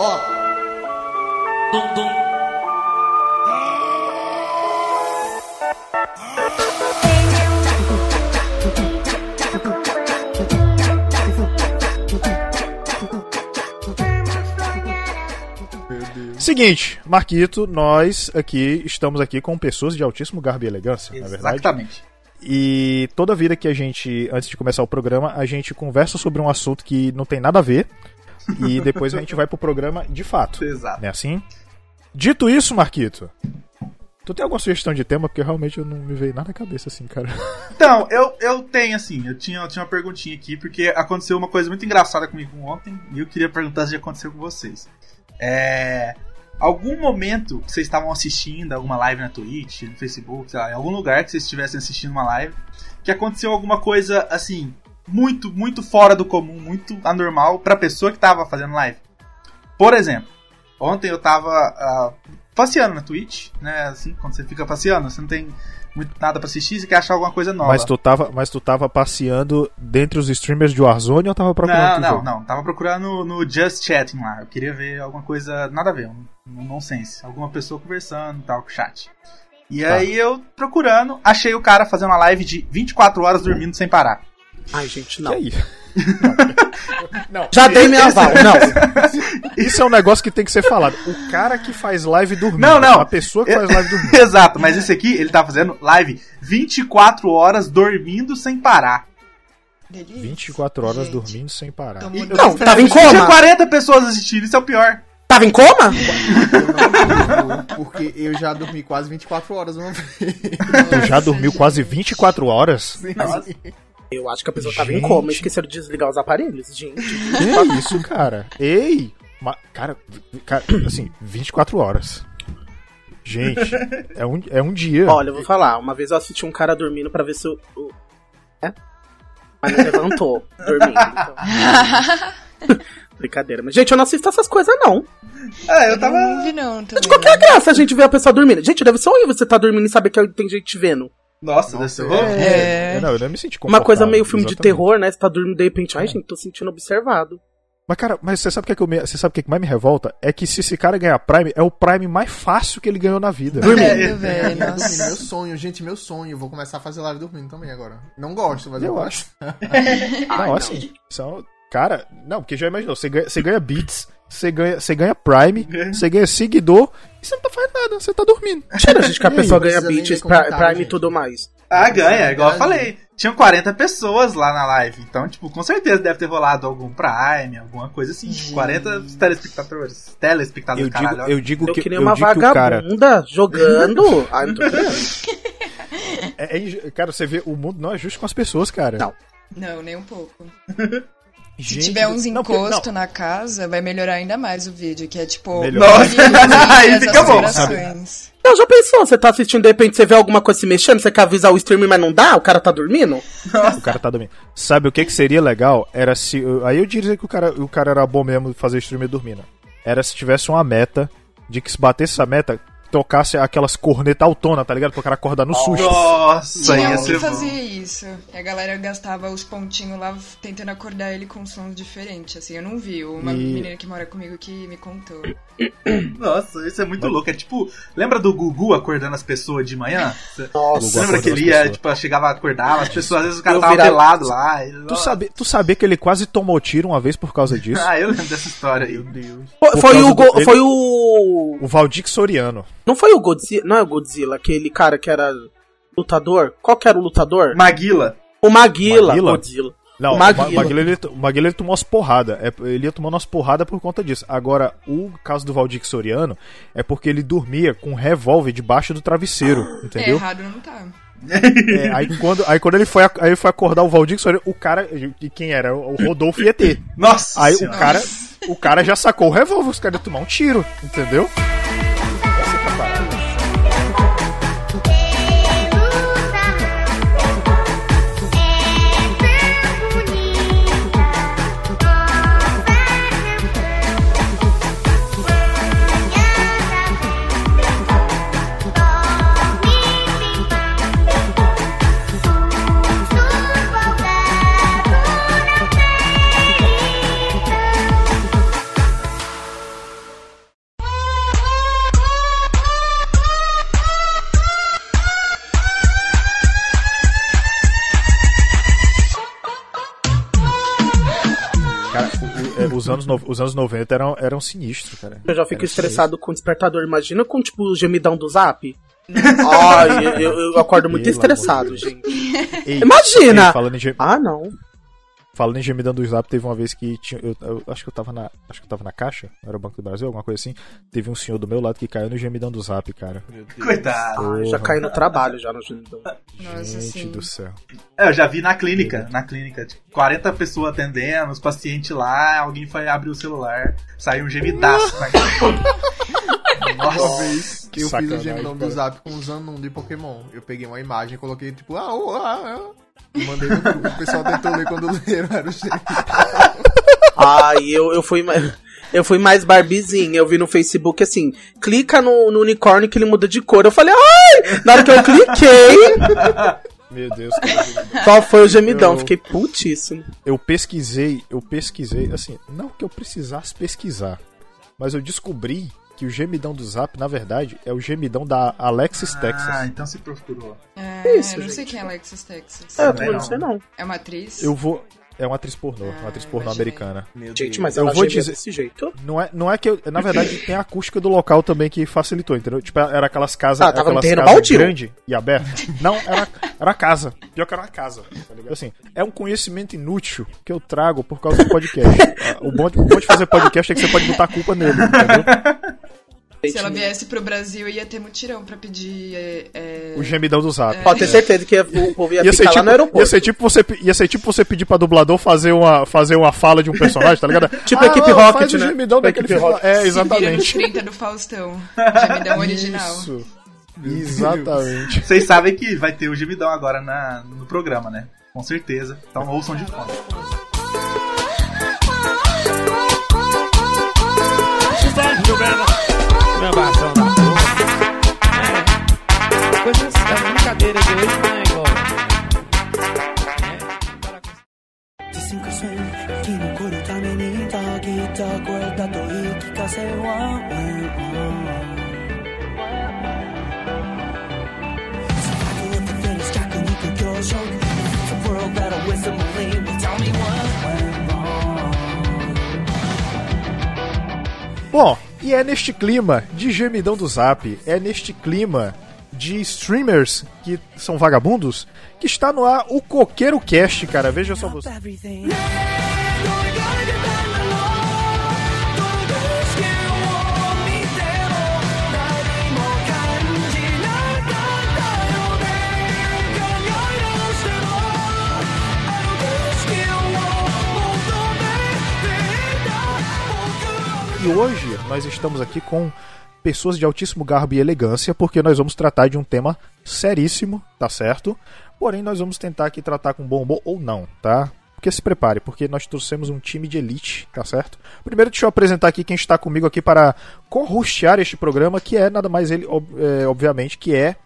Ó. Dum, dum. Seguinte, Marquito, nós aqui estamos aqui com pessoas de altíssimo garbo e elegância, na é verdade. Exatamente. E toda vida que a gente, antes de começar o programa, a gente conversa sobre um assunto que não tem nada a ver. E depois a gente vai pro programa de fato. Exato. É assim? Dito isso, Marquito, tu tem alguma sugestão de tema? Porque realmente eu não me veio nada na cabeça assim, cara. Então, eu, eu tenho assim, eu tinha, eu tinha uma perguntinha aqui, porque aconteceu uma coisa muito engraçada comigo ontem e eu queria perguntar se já aconteceu com vocês. É. Algum momento que vocês estavam assistindo alguma live na Twitch, no Facebook, sei lá, em algum lugar que vocês estivessem assistindo uma live, que aconteceu alguma coisa assim, muito, muito fora do comum, muito anormal pra pessoa que tava fazendo live. Por exemplo, ontem eu tava uh, passeando na Twitch, né? Assim, quando você fica passeando, você não tem muito nada pra assistir, você quer achar alguma coisa nova. Mas tu tava, mas tu tava passeando dentre os streamers de Warzone ou tava procurando? Não, não, não. Tava procurando no Just Chatting lá. Eu queria ver alguma coisa, nada a ver, um, um nonsense. Alguma pessoa conversando e tal, com o chat. E tá. aí eu procurando, achei o cara fazendo uma live de 24 horas dormindo sem parar. Ai, gente, não. Que isso? Não. Já dei minha aval, não. Isso é um negócio que tem que ser falado. O cara que faz live dormindo. Não, não. A pessoa que faz live dormindo. Exato, mas esse aqui, ele tá fazendo live 24 horas dormindo sem parar. 24 horas Gente. dormindo sem parar. Não, tava em coma. Tinha 40 pessoas assistindo, isso é o pior. Tava em coma? porque eu já dormi quase 24 horas uma vez. Tu já dormiu quase 24 horas? Sim. Eu acho que a pessoa gente. tava em coma e esqueceram de desligar os aparelhos, gente. Que isso, cara? Ei! Ma cara, cara, assim, 24 horas. Gente, é um, é um dia. Olha, eu vou falar. Uma vez eu assisti um cara dormindo pra ver se o. o... É? Mas não levantou, dormindo. Então. Brincadeira. Mas, gente, eu não assisto essas coisas, não. É, eu tava. Não vi, não. Também. De qualquer graça a gente ver a pessoa dormindo. Gente, deve ser horrível você tá dormindo e saber que tem gente te vendo. Nossa, Nossa deve ser é... é... Não, eu não me senti Uma coisa meio filme exatamente. de terror, né? Você tá dormindo de repente, ai, é. gente, tô sentindo observado. Mas, cara, mas você sabe o que, é que, eu me... você sabe o que, é que mais me revolta? É que se esse cara ganhar Prime, é o Prime mais fácil que ele ganhou na vida. Dormindo. É, velho. meu sonho, gente, meu sonho. Vou começar a fazer live dormindo também agora. Não gosto, mas eu, eu acho. não, assim, são, cara, não, porque já imaginou, você ganha, você ganha beats, você ganha, você ganha Prime, você ganha seguidor, e você não tá fazendo nada, você tá dormindo. Tira, gente, que a pessoa ganha beats, Prime e tudo mais. Ah, ganha, igual eu falei. Tinham 40 pessoas lá na live. Então, tipo, com certeza deve ter rolado algum Prime, alguma coisa assim. Tipo, 40 telespectadores. Telespectadores, eu digo, caralho. Eu digo eu que. Eu uma vagabunda cara... jogando. Ai, não tô é, é, cara, você vê, o mundo não é justo com as pessoas, cara. Não. Não, nem um pouco. Gente, Se tiver uns encostos na casa, vai melhorar ainda mais o vídeo, que é tipo. Nossa, aí fica bom. Não, já pensou? Você tá assistindo, de repente você vê alguma coisa se mexendo, você quer avisar o streamer, mas não dá? O cara tá dormindo? O cara tá dormindo. Sabe o que que seria legal? Era se. Aí eu diria que o cara, o cara era bom mesmo fazer streamer dormindo. Era se tivesse uma meta de que se batesse essa meta, tocasse aquelas cornetas autonas, tá ligado? Pro cara acordar no susto. Nossa, um que fazia isso. E a galera gastava os pontinhos lá tentando acordar ele com sons diferentes, assim. Eu não vi. Uma e... menina que mora comigo que me contou. Nossa, isso é muito Mas... louco. É tipo, lembra do Gugu acordando as pessoas de manhã? Nossa, lembra que ele ia, tipo, chegava a acordar, as pessoas, às vezes o cara eu tava virava... pelado lá. E... Tu, sabe, tu sabia que ele quase tomou tiro uma vez por causa disso? ah, eu lembro dessa história aí. Meu Deus. Foi, foi o, do... ele... foi o. O Valdir Soriano. Não foi o Godzilla, não é o Godzilla, aquele cara que era lutador? Qual que era o lutador? Maguila. O Maguila, Maguila? Godzilla. Não, o Maguila, o Maguila, ele, o Maguila ele tomou umas porradas. É, ele ia tomando umas porradas por conta disso. Agora, o caso do Valdir Soriano é porque ele dormia com um revólver debaixo do travesseiro, entendeu? É, errado não tá. É, aí, quando, aí quando ele foi, aí foi acordar o Valdir Soriano, o cara. E quem era? O Rodolfo ET. Nossa! Aí o cara, o cara já sacou o revólver, os caras iam tomar um tiro, entendeu? tchau parado. Os anos, no- os anos 90 eram, eram sinistros, cara. Eu já fico Era estressado com o despertador. Imagina com, tipo, o gemidão do zap. Ai, eu, eu- acordo muito Pelo estressado, gente. Ei, Imagina! ei, falando em, gem- Ah, não. Falando em gemidão do Zap, teve uma vez que tinha, eu, eu acho que eu tava na, acho que eu tava na caixa, era o Banco do Brasil, alguma coisa assim. Teve um senhor do meu lado que caiu no gemidão do Zap, cara. Coitado. Ai, já caí no trabalho já no gemidão. Nossa, Gente sim. do céu. É, eu já vi na clínica, na clínica, tipo, 40 pessoas atendendo, os pacientes lá, alguém foi abrir o celular, saiu um gemidaço na Uma Nossa. vez que eu fiz Sacanagem, o gemidão do cara. zap com os anões de Pokémon. Eu peguei uma imagem e coloquei tipo, ah, oh, ah, ah. Mandei no grupo. O pessoal tentou ler quando leram, era o gemidão. Ai, eu, eu fui mais. Eu fui mais barbizinha, eu vi no Facebook assim, clica no, no unicórnio que ele muda de cor. Eu falei, ai! Na hora que eu cliquei, Meu Deus, cara. qual foi o gemidão? Eu- Fiquei putíssimo. Eu pesquisei, eu pesquisei, assim, não que eu precisasse pesquisar, mas eu descobri que o gemidão do Zap, na verdade, é o gemidão da Alexis Ah, Texas. então se procurou. É, Isso, eu não sei gente. quem é Alexis Texas. É, eu não não. sei não. É uma atriz? Eu vou. É uma atriz pornô, uma atriz pornô americana. Gente, mas Eu ela vou dizer- desse jeito. Não é, não é que eu. Na verdade, tem a acústica do local também que facilitou, entendeu? Tipo, era aquelas casas. Ah, tava aquelas terreno casas grande e aberta. Não, era, era a casa. Pior que era uma casa. Tá ligado? Assim, é um conhecimento inútil que eu trago por causa do podcast. Ah, o, bom de, o bom de fazer podcast é que você pode botar a culpa nele, entendeu? Se ela viesse pro Brasil, ia ter mutirão pra pedir. É, é, O gemidão do zap. Pode ter certeza que o povo ia, Ia ficar lá tipo, no aeroporto. ia, ser tipo você, ia ser tipo você pedir pra dublador fazer uma, fazer uma fala de um personagem, tá ligado? Tipo a equipe não, Rocket, faz o né? gemidão Tipo a daquele filme. Rocket. É, Se vira nos exatamente. 30 do Faustão. Gemidão original. Isso. Exatamente. Vocês sabem que vai ter o gemidão agora na, no programa, né? Com certeza. Então ouçam de fone. Trambação da porra. É. Coisas das assim, é brincadeiras de hoje né, não é igual. Dicen que soy Kino Koro Taminita tá tá Gita Cuerda Toi Kikase Wa Sakaki é with the finish Kaku Niku Kyosho me Bom, e é neste clima de gemidão do zap, é neste clima de streamers que são vagabundos, que está no ar o Coqueiro Cast, cara. Veja só você. E hoje nós estamos aqui com pessoas de altíssimo garbo e elegância, porque nós vamos tratar de um tema seríssimo, tá certo? Porém, nós vamos tentar aqui tratar com bom humor ou não, tá? Porque se prepare, porque nós trouxemos um time de elite, tá certo? Primeiro, deixa eu apresentar aqui quem está comigo aqui para co-hostear este programa, que é nada mais ele, é, obviamente, que é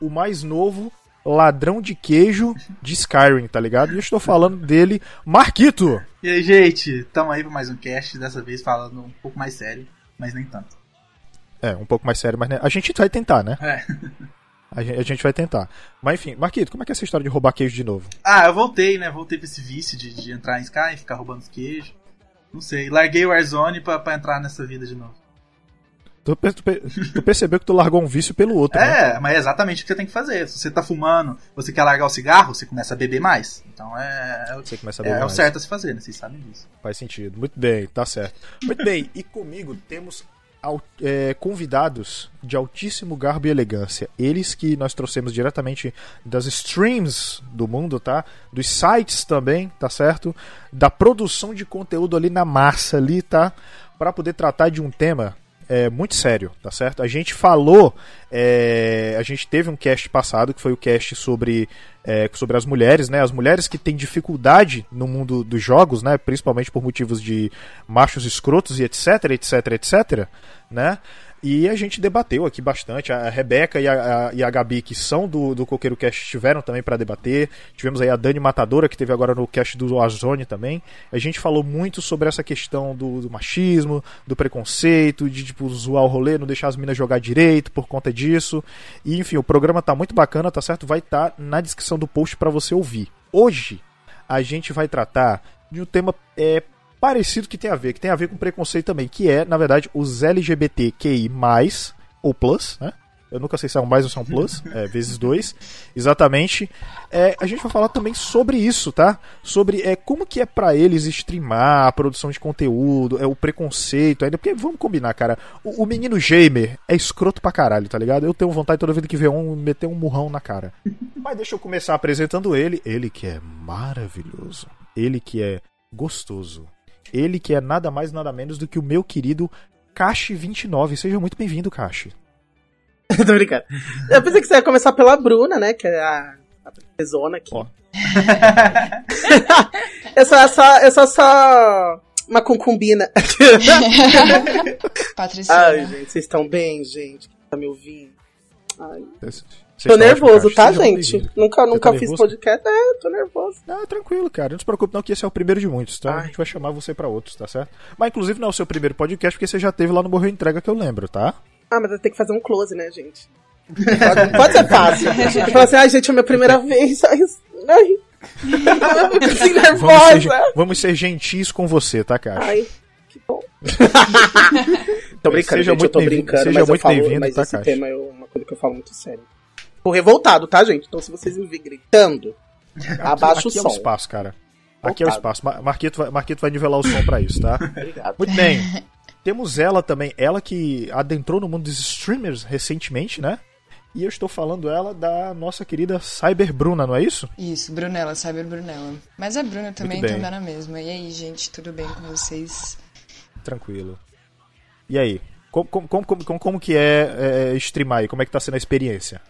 o mais novo ladrão de queijo de Skyrim, tá ligado? E eu estou falando dele, Marquito! E aí, gente, tamo aí pra mais um cast, dessa vez falando um pouco mais sério, mas nem tanto. É, um pouco mais sério, mas né, a gente vai tentar, né? É. A gente, a gente vai tentar. Mas enfim, Marquito, como é que é essa história de roubar queijo de novo? Ah, eu voltei, né? Voltei pra esse vício de, de entrar em Sky e ficar roubando os queijos. Não sei, larguei o Warzone pra, pra entrar nessa vida de novo. Tu, tu tu percebeu que tu largou um vício pelo outro, né? É, mas é exatamente o que você tem que fazer. Se você tá fumando, você quer largar o cigarro, você começa a beber mais. Então é, é, Você começa a é, beber é o mais. certo a se fazer, né? Vocês sabem disso. Faz sentido. Muito bem, tá certo. Muito bem, e comigo temos é, convidados de altíssimo garbo e elegância. Eles que nós trouxemos diretamente das streams do mundo, tá? Dos sites também, tá certo? Da produção de conteúdo ali na massa ali, tá? Para poder tratar de um tema é, muito sério, tá certo? A gente falou, é, a gente teve um cast passado que foi o cast sobre, é, sobre as mulheres, né? As mulheres que têm dificuldade no mundo dos jogos, né? Principalmente por motivos de machos escrotos e etc, etc, etc, né? E a gente debateu aqui bastante. A Rebeca e a, a- e a Gabi, que são do, do Coqueiro Cast, estiveram também para debater. Tivemos aí a Dani Matadora, que teve agora no cast do Warzone também. A gente falou muito sobre essa questão do, do machismo, do preconceito, de tipo, zoar o rolê, não deixar as minas jogar direito por conta disso. E enfim, o programa tá muito bacana, tá certo? Vai estar na descrição do post para você ouvir. Hoje a gente vai tratar de um tema é, parecido que tem a ver, que tem a ver com preconceito também, que é, na verdade, os LGBTQI+, ou plus, né? Eu nunca sei se é um mais ou se é um plus, é, vezes dois, exatamente. É, a gente vai falar também sobre isso, tá? Sobre é, como que é pra eles streamar, a produção de conteúdo, é o preconceito ainda, porque vamos combinar, cara, o, o menino gamer é escroto pra caralho, tá ligado? Eu tenho vontade toda vez que vê um, meter um murrão na cara. Mas deixa eu começar apresentando ele, ele que é maravilhoso, ele que é gostoso, ele que é nada mais nada menos do que o meu querido Cache29. Seja muito bem-vindo, Cache. Tô brincando. Eu pensei que você ia começar pela Bruna, né? Que é a, a princesona aqui. Ó. eu, sou, eu, sou, eu sou só uma concubina. Patricia. Ai, gente, vocês estão bem, gente? Tá me ouvindo? Ai. Vocês Tô nervoso, tá, gente? Nunca, Você nunca tá fiz nervoso? podcast. É, tô nervoso. Ah, tranquilo, cara. Não se preocupe não que esse é o primeiro de muitos, tá? A Ai. gente vai chamar você pra outros, tá certo? Mas inclusive não é o seu primeiro podcast, porque você já teve lá no Morreu Entrega que eu lembro, tá? Ah, mas eu tenho que fazer um close, né, gente? Pode, não pode ser fácil. Eu falo assim, ai, gente, é a minha primeira vez. Ai, ai. Eu fico assim Vamos ser, vamos ser gentis com você, tá, cara? Ai, que bom. tô brincando, Seja gente, muito eu tô bem-vindo- brincando, seja mas muito eu falo, bem-vindo, mas tá, esse Caixa? tema é uma coisa que eu falo muito sério. Tô revoltado, tá, gente? Então se vocês me verem gritando, abaixa o Aqui é o som. espaço, cara. Aqui é o espaço. Ma- Marquito vai, Marquito vai nivelar o som pra isso, tá? Obrigado. Muito bem. Temos ela também, ela que adentrou no mundo dos streamers recentemente, né? E eu estou falando ela da nossa querida Cyber Bruna, não é isso? Isso, Brunella, Cyber Brunella. Mas a Bruna também, então dá na mesma. E aí, gente, tudo bem com vocês? Tranquilo. E aí? Como, como, como, como, como que é, é streamar aí? Como é que tá sendo a experiência?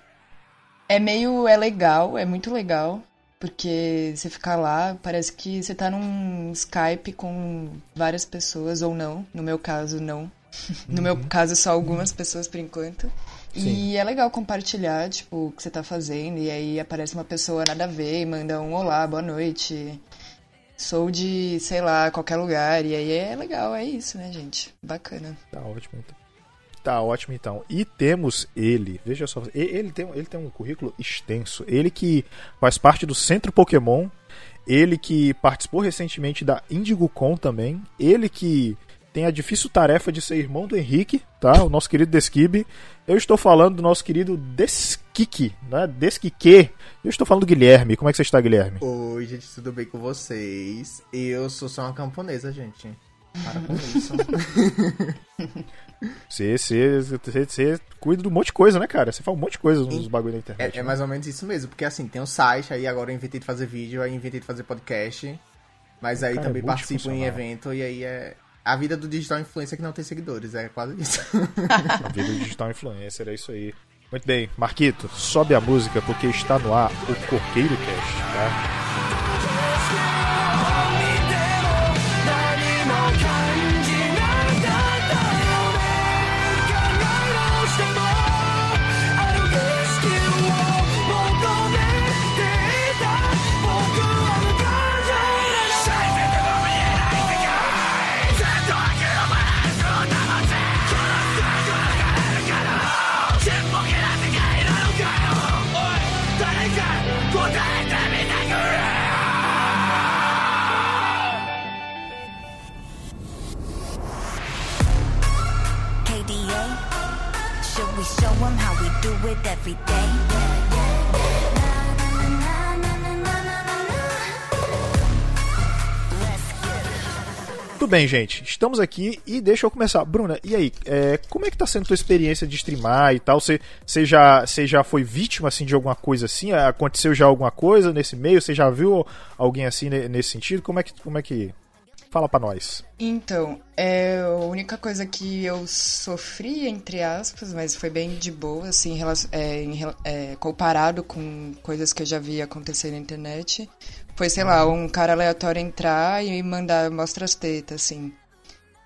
É meio. É legal, é muito legal. Porque você ficar lá, parece que você tá num Skype com várias pessoas, ou não. No meu caso, não. No meu caso, só algumas pessoas por enquanto. E é legal compartilhar, tipo, o que você tá fazendo. E aí aparece uma pessoa nada a ver e manda um olá, boa noite. Sou de, sei lá, qualquer lugar. E aí é legal, é isso, né, gente? Bacana. Tá ótimo então. Tá ótimo então. E temos ele, veja só, ele tem, ele tem um currículo extenso. Ele que faz parte do Centro Pokémon, ele que participou recentemente da IndigoCon também, ele que tem a difícil tarefa de ser irmão do Henrique, tá? O nosso querido Desquibe. Eu estou falando do nosso querido Desquique, né? Desquique. Eu estou falando do Guilherme. Como é que você está, Guilherme? Oi, gente, tudo bem com vocês? Eu sou só uma camponesa, gente. Para com isso. Você, você, você, você cuida de um monte de coisa, né, cara? Você faz um monte de coisa nos bagulho da internet. É, é né? mais ou menos isso mesmo, porque assim, tem o site, aí agora eu inventei de fazer vídeo, aí inventei de fazer podcast, mas aí Cara, também é participo em evento, e aí é a vida do digital influencer que não tem seguidores, é quase isso. A vida do digital influencer, é isso aí. Muito bem, Marquito, sobe a música porque está no ar o Corqueiro Cast, tá? Bem, gente. Estamos aqui e deixa eu começar. Bruna, e aí? é, como é que tá sendo tua experiência de streamar e tal? Você, já, já foi vítima assim, de alguma coisa assim? Aconteceu já alguma coisa nesse meio? Você já viu alguém assim ne- nesse sentido? Como é que. Como é que... Fala pra nós. Então, é a única coisa que eu sofri, entre aspas, mas foi bem de boa, assim, em é, é, comparado com coisas que eu já vi acontecer na internet, foi, sei lá, um cara aleatório entrar e mandar mostra as tetas, assim.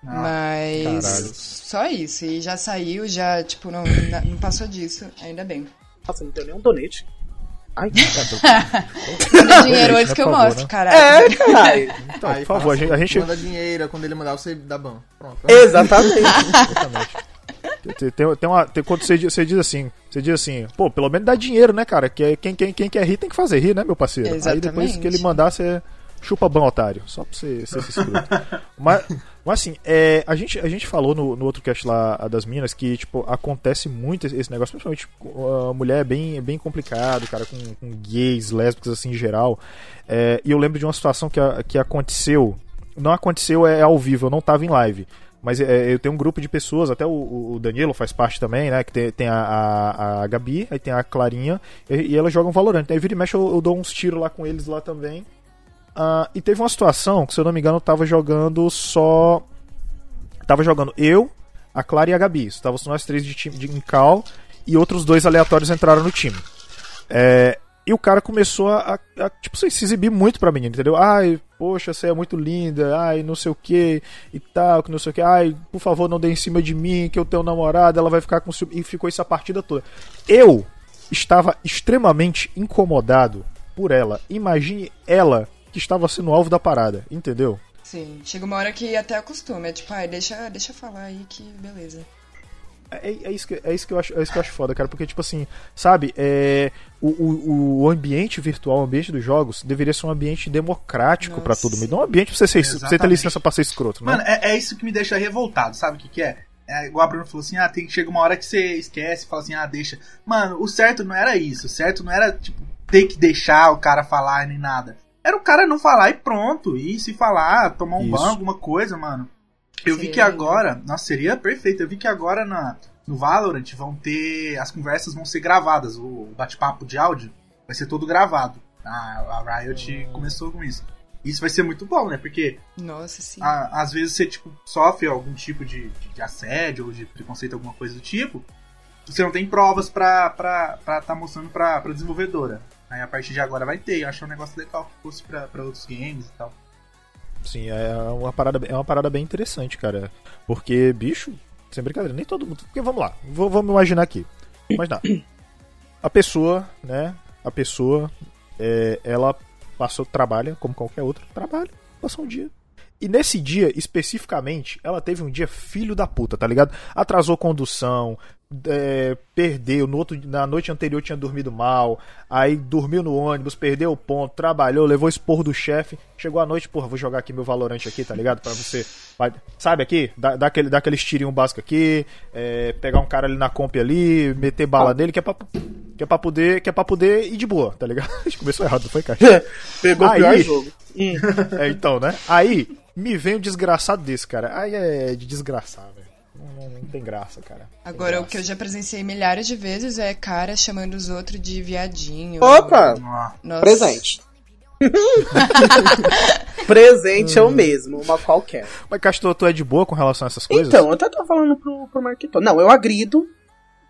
mas caralho. só isso, e já saiu, já, tipo, não, não passou disso, ainda bem. Nossa, não deu nem um donate. Ai, Manda dinheiro antes né, que eu favor, mostro, né? caralho. é, caralho. Então, Aí por favor, a gente. A gente Manda dinheiro, quando ele mandar, você dá ban. Pronto. Exatamente. tem, tem, tem uma, tem, quando você, diz- você diz assim, você diz assim, pô, pelo menos dá dinheiro, né, cara? Que é- quem, quem, quem quer rir tem que fazer rir, né, meu parceiro? Aí depois Exatamente. que ele mandar, você Chupa ban, otário. Só pra você ser esse escroto. mas, mas assim, é, a, gente, a gente falou no, no outro cast lá das minas que, tipo, acontece muito esse negócio, principalmente com a mulher é bem, é bem complicado, cara, com, com gays, lésbicas, assim, em geral. É, e eu lembro de uma situação que, a- que aconteceu. Não aconteceu é, ao vivo, eu não tava em live. Mas é, eu tenho um grupo de pessoas, até o, o Danilo faz parte também, né? Que tem, tem a, a, a Gabi, aí tem a Clarinha, e, e elas jogam Valorant. Aí vira e mexe eu, eu dou uns tiros lá com eles lá também. Ah, e teve uma situação que, se eu não me engano, eu tava jogando só. Tava jogando eu, a Clara e a Gabi. Estavam nós três de time de cal e outros dois aleatórios entraram no time. É, e o cara começou a, a, a, tipo, se exibir muito pra menina, entendeu? Ai, poxa, você é muito linda, ai, não sei o que e tal, que não sei o que, ai, por favor, não dê em cima de mim, que eu tenho namorada, ela vai ficar com. E ficou essa partida toda. Eu estava extremamente incomodado por ela. Imagine ela que estava sendo alvo da parada, entendeu? Sim, chega uma hora que até acostuma. É tipo, ai, deixa, deixa falar aí que beleza. É, é isso que, é, isso que eu acho, é isso que eu acho foda, cara, porque, tipo assim, sabe, é, o, o, o ambiente virtual, o ambiente dos jogos, deveria ser um ambiente democrático pra Nossa, todo mundo. Não um ambiente pra você, ser, pra você ter licença pra ser escroto, né? Mano, é, é isso que me deixa revoltado, sabe o que, que é? É, igual a Bruno falou assim, ah, tem, chega uma hora que você esquece, fala assim, ah, deixa. Mano, o certo não era isso. O certo não era, tipo, ter que deixar o cara falar nem nada. Era o cara não falar e pronto. E se falar, tomar um Isso. banho, alguma coisa, mano. Eu vi que agora, nossa, seria perfeito. Eu vi que agora na, no Valorant vão ter. As conversas vão ser gravadas. O bate-papo de áudio vai ser todo gravado. A, a Riot começou com isso. Isso vai ser muito bom, né? Porque Nossa, sim. a- às vezes você tipo, sofre algum tipo de, de, de assédio ou de preconceito, alguma coisa do tipo, você não tem provas pra estar pra, tá mostrando pra, pra desenvolvedora. Aí a partir de agora vai ter. Eu acho um negócio legal que fosse pra, pra outros games e tal. Sim, é uma parada, é uma parada bem interessante, cara. Porque, bicho, sem brincadeira, nem todo mundo. Porque vamos lá, v- vamos imaginar aqui. Imaginar. A pessoa, né? A pessoa, é, ela passou, trabalha, como qualquer outro, trabalha, passou um dia. E nesse dia, especificamente, ela teve um dia filho da puta, tá ligado? Atrasou condução, é, perdeu, no outro, na noite anterior tinha dormido mal, aí dormiu no ônibus, perdeu o ponto, trabalhou, levou esporro do chefe, chegou à noite, porra, vou jogar aqui meu valorante aqui, tá ligado? Pra você, sabe aqui? Dá, dá aquele, dá aquele tirinho básico aqui, é, pegar um cara ali na comp ali, meter bala nele, que é pra, que é pra poder, que é pra poder ir de boa, tá ligado? A gente começou errado, não foi, cara? Pegou Aí- o pior jogo. É, então, né? Aí, me vem um desgraçado desse, cara. Aí é de desgraçar, velho. Não, tem graça, cara. Tem Agora, o graça. que eu já presenciei milhares de vezes é cara chamando os outros de viadinho. Opa! Nossa. Presente. Presente é o mesmo, uma qualquer. Mas, Castor, tu é de boa com relação a essas coisas? Então, eu até tô falando pro, pro Marquito. Não, eu agrido.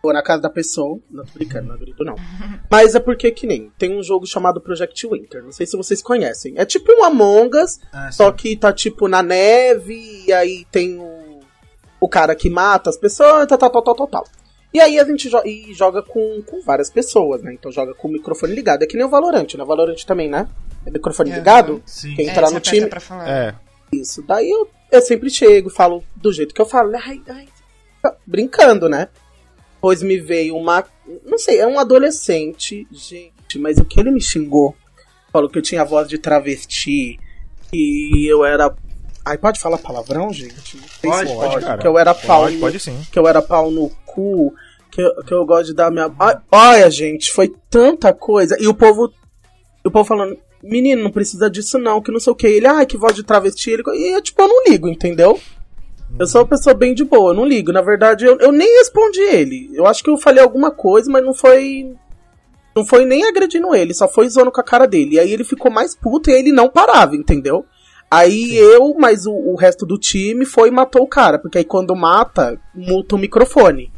Vou na casa da pessoa. Não, tô brincando, não agrido não. Mas é porque que nem. Tem um jogo chamado Project Winter. Não sei se vocês conhecem. É tipo um Among Us, Ah, só que tá tipo na neve. E aí tem o, o cara que mata as pessoas, tal, tal, tal, tal, tal, tal. E aí a gente jo e joga com, com várias pessoas, né? Então joga com o microfone ligado. É que nem o Valorant, né? Valorant também, né? É microfone Aham. ligado. Sim. Quem É, entrar você no time. pra falar. É. Isso. Daí eu, eu sempre chego, falo do jeito que eu falo, né? ai, ai, brincando, né? Pois me veio uma. Não sei, é um adolescente, gente, mas o que ele me xingou? Falou que eu tinha voz de travesti, que eu era. Ai, pode falar palavrão, gente? Pode, se Pode, cara. Que eu era pau Pode, no- pode sim. que eu era pau no cu, que eu, que eu gosto de dar minha. Olha, gente, foi tanta coisa. E o povo. O povo falando, menino, não precisa disso não, que não sei o que. Ele, ai, que voz de travesti. Ele, e eu, tipo, eu não ligo, entendeu? Eu sou uma pessoa bem de boa, não ligo. Na verdade, eu, eu nem respondi ele. Eu acho que eu falei alguma coisa, mas não foi. Não foi nem agredindo ele, só foi zoando com a cara dele. E aí ele ficou mais puto e ele não parava, entendeu? Aí eu, mas o, o resto do time foi e matou o cara. Porque aí quando mata, multa o microfone.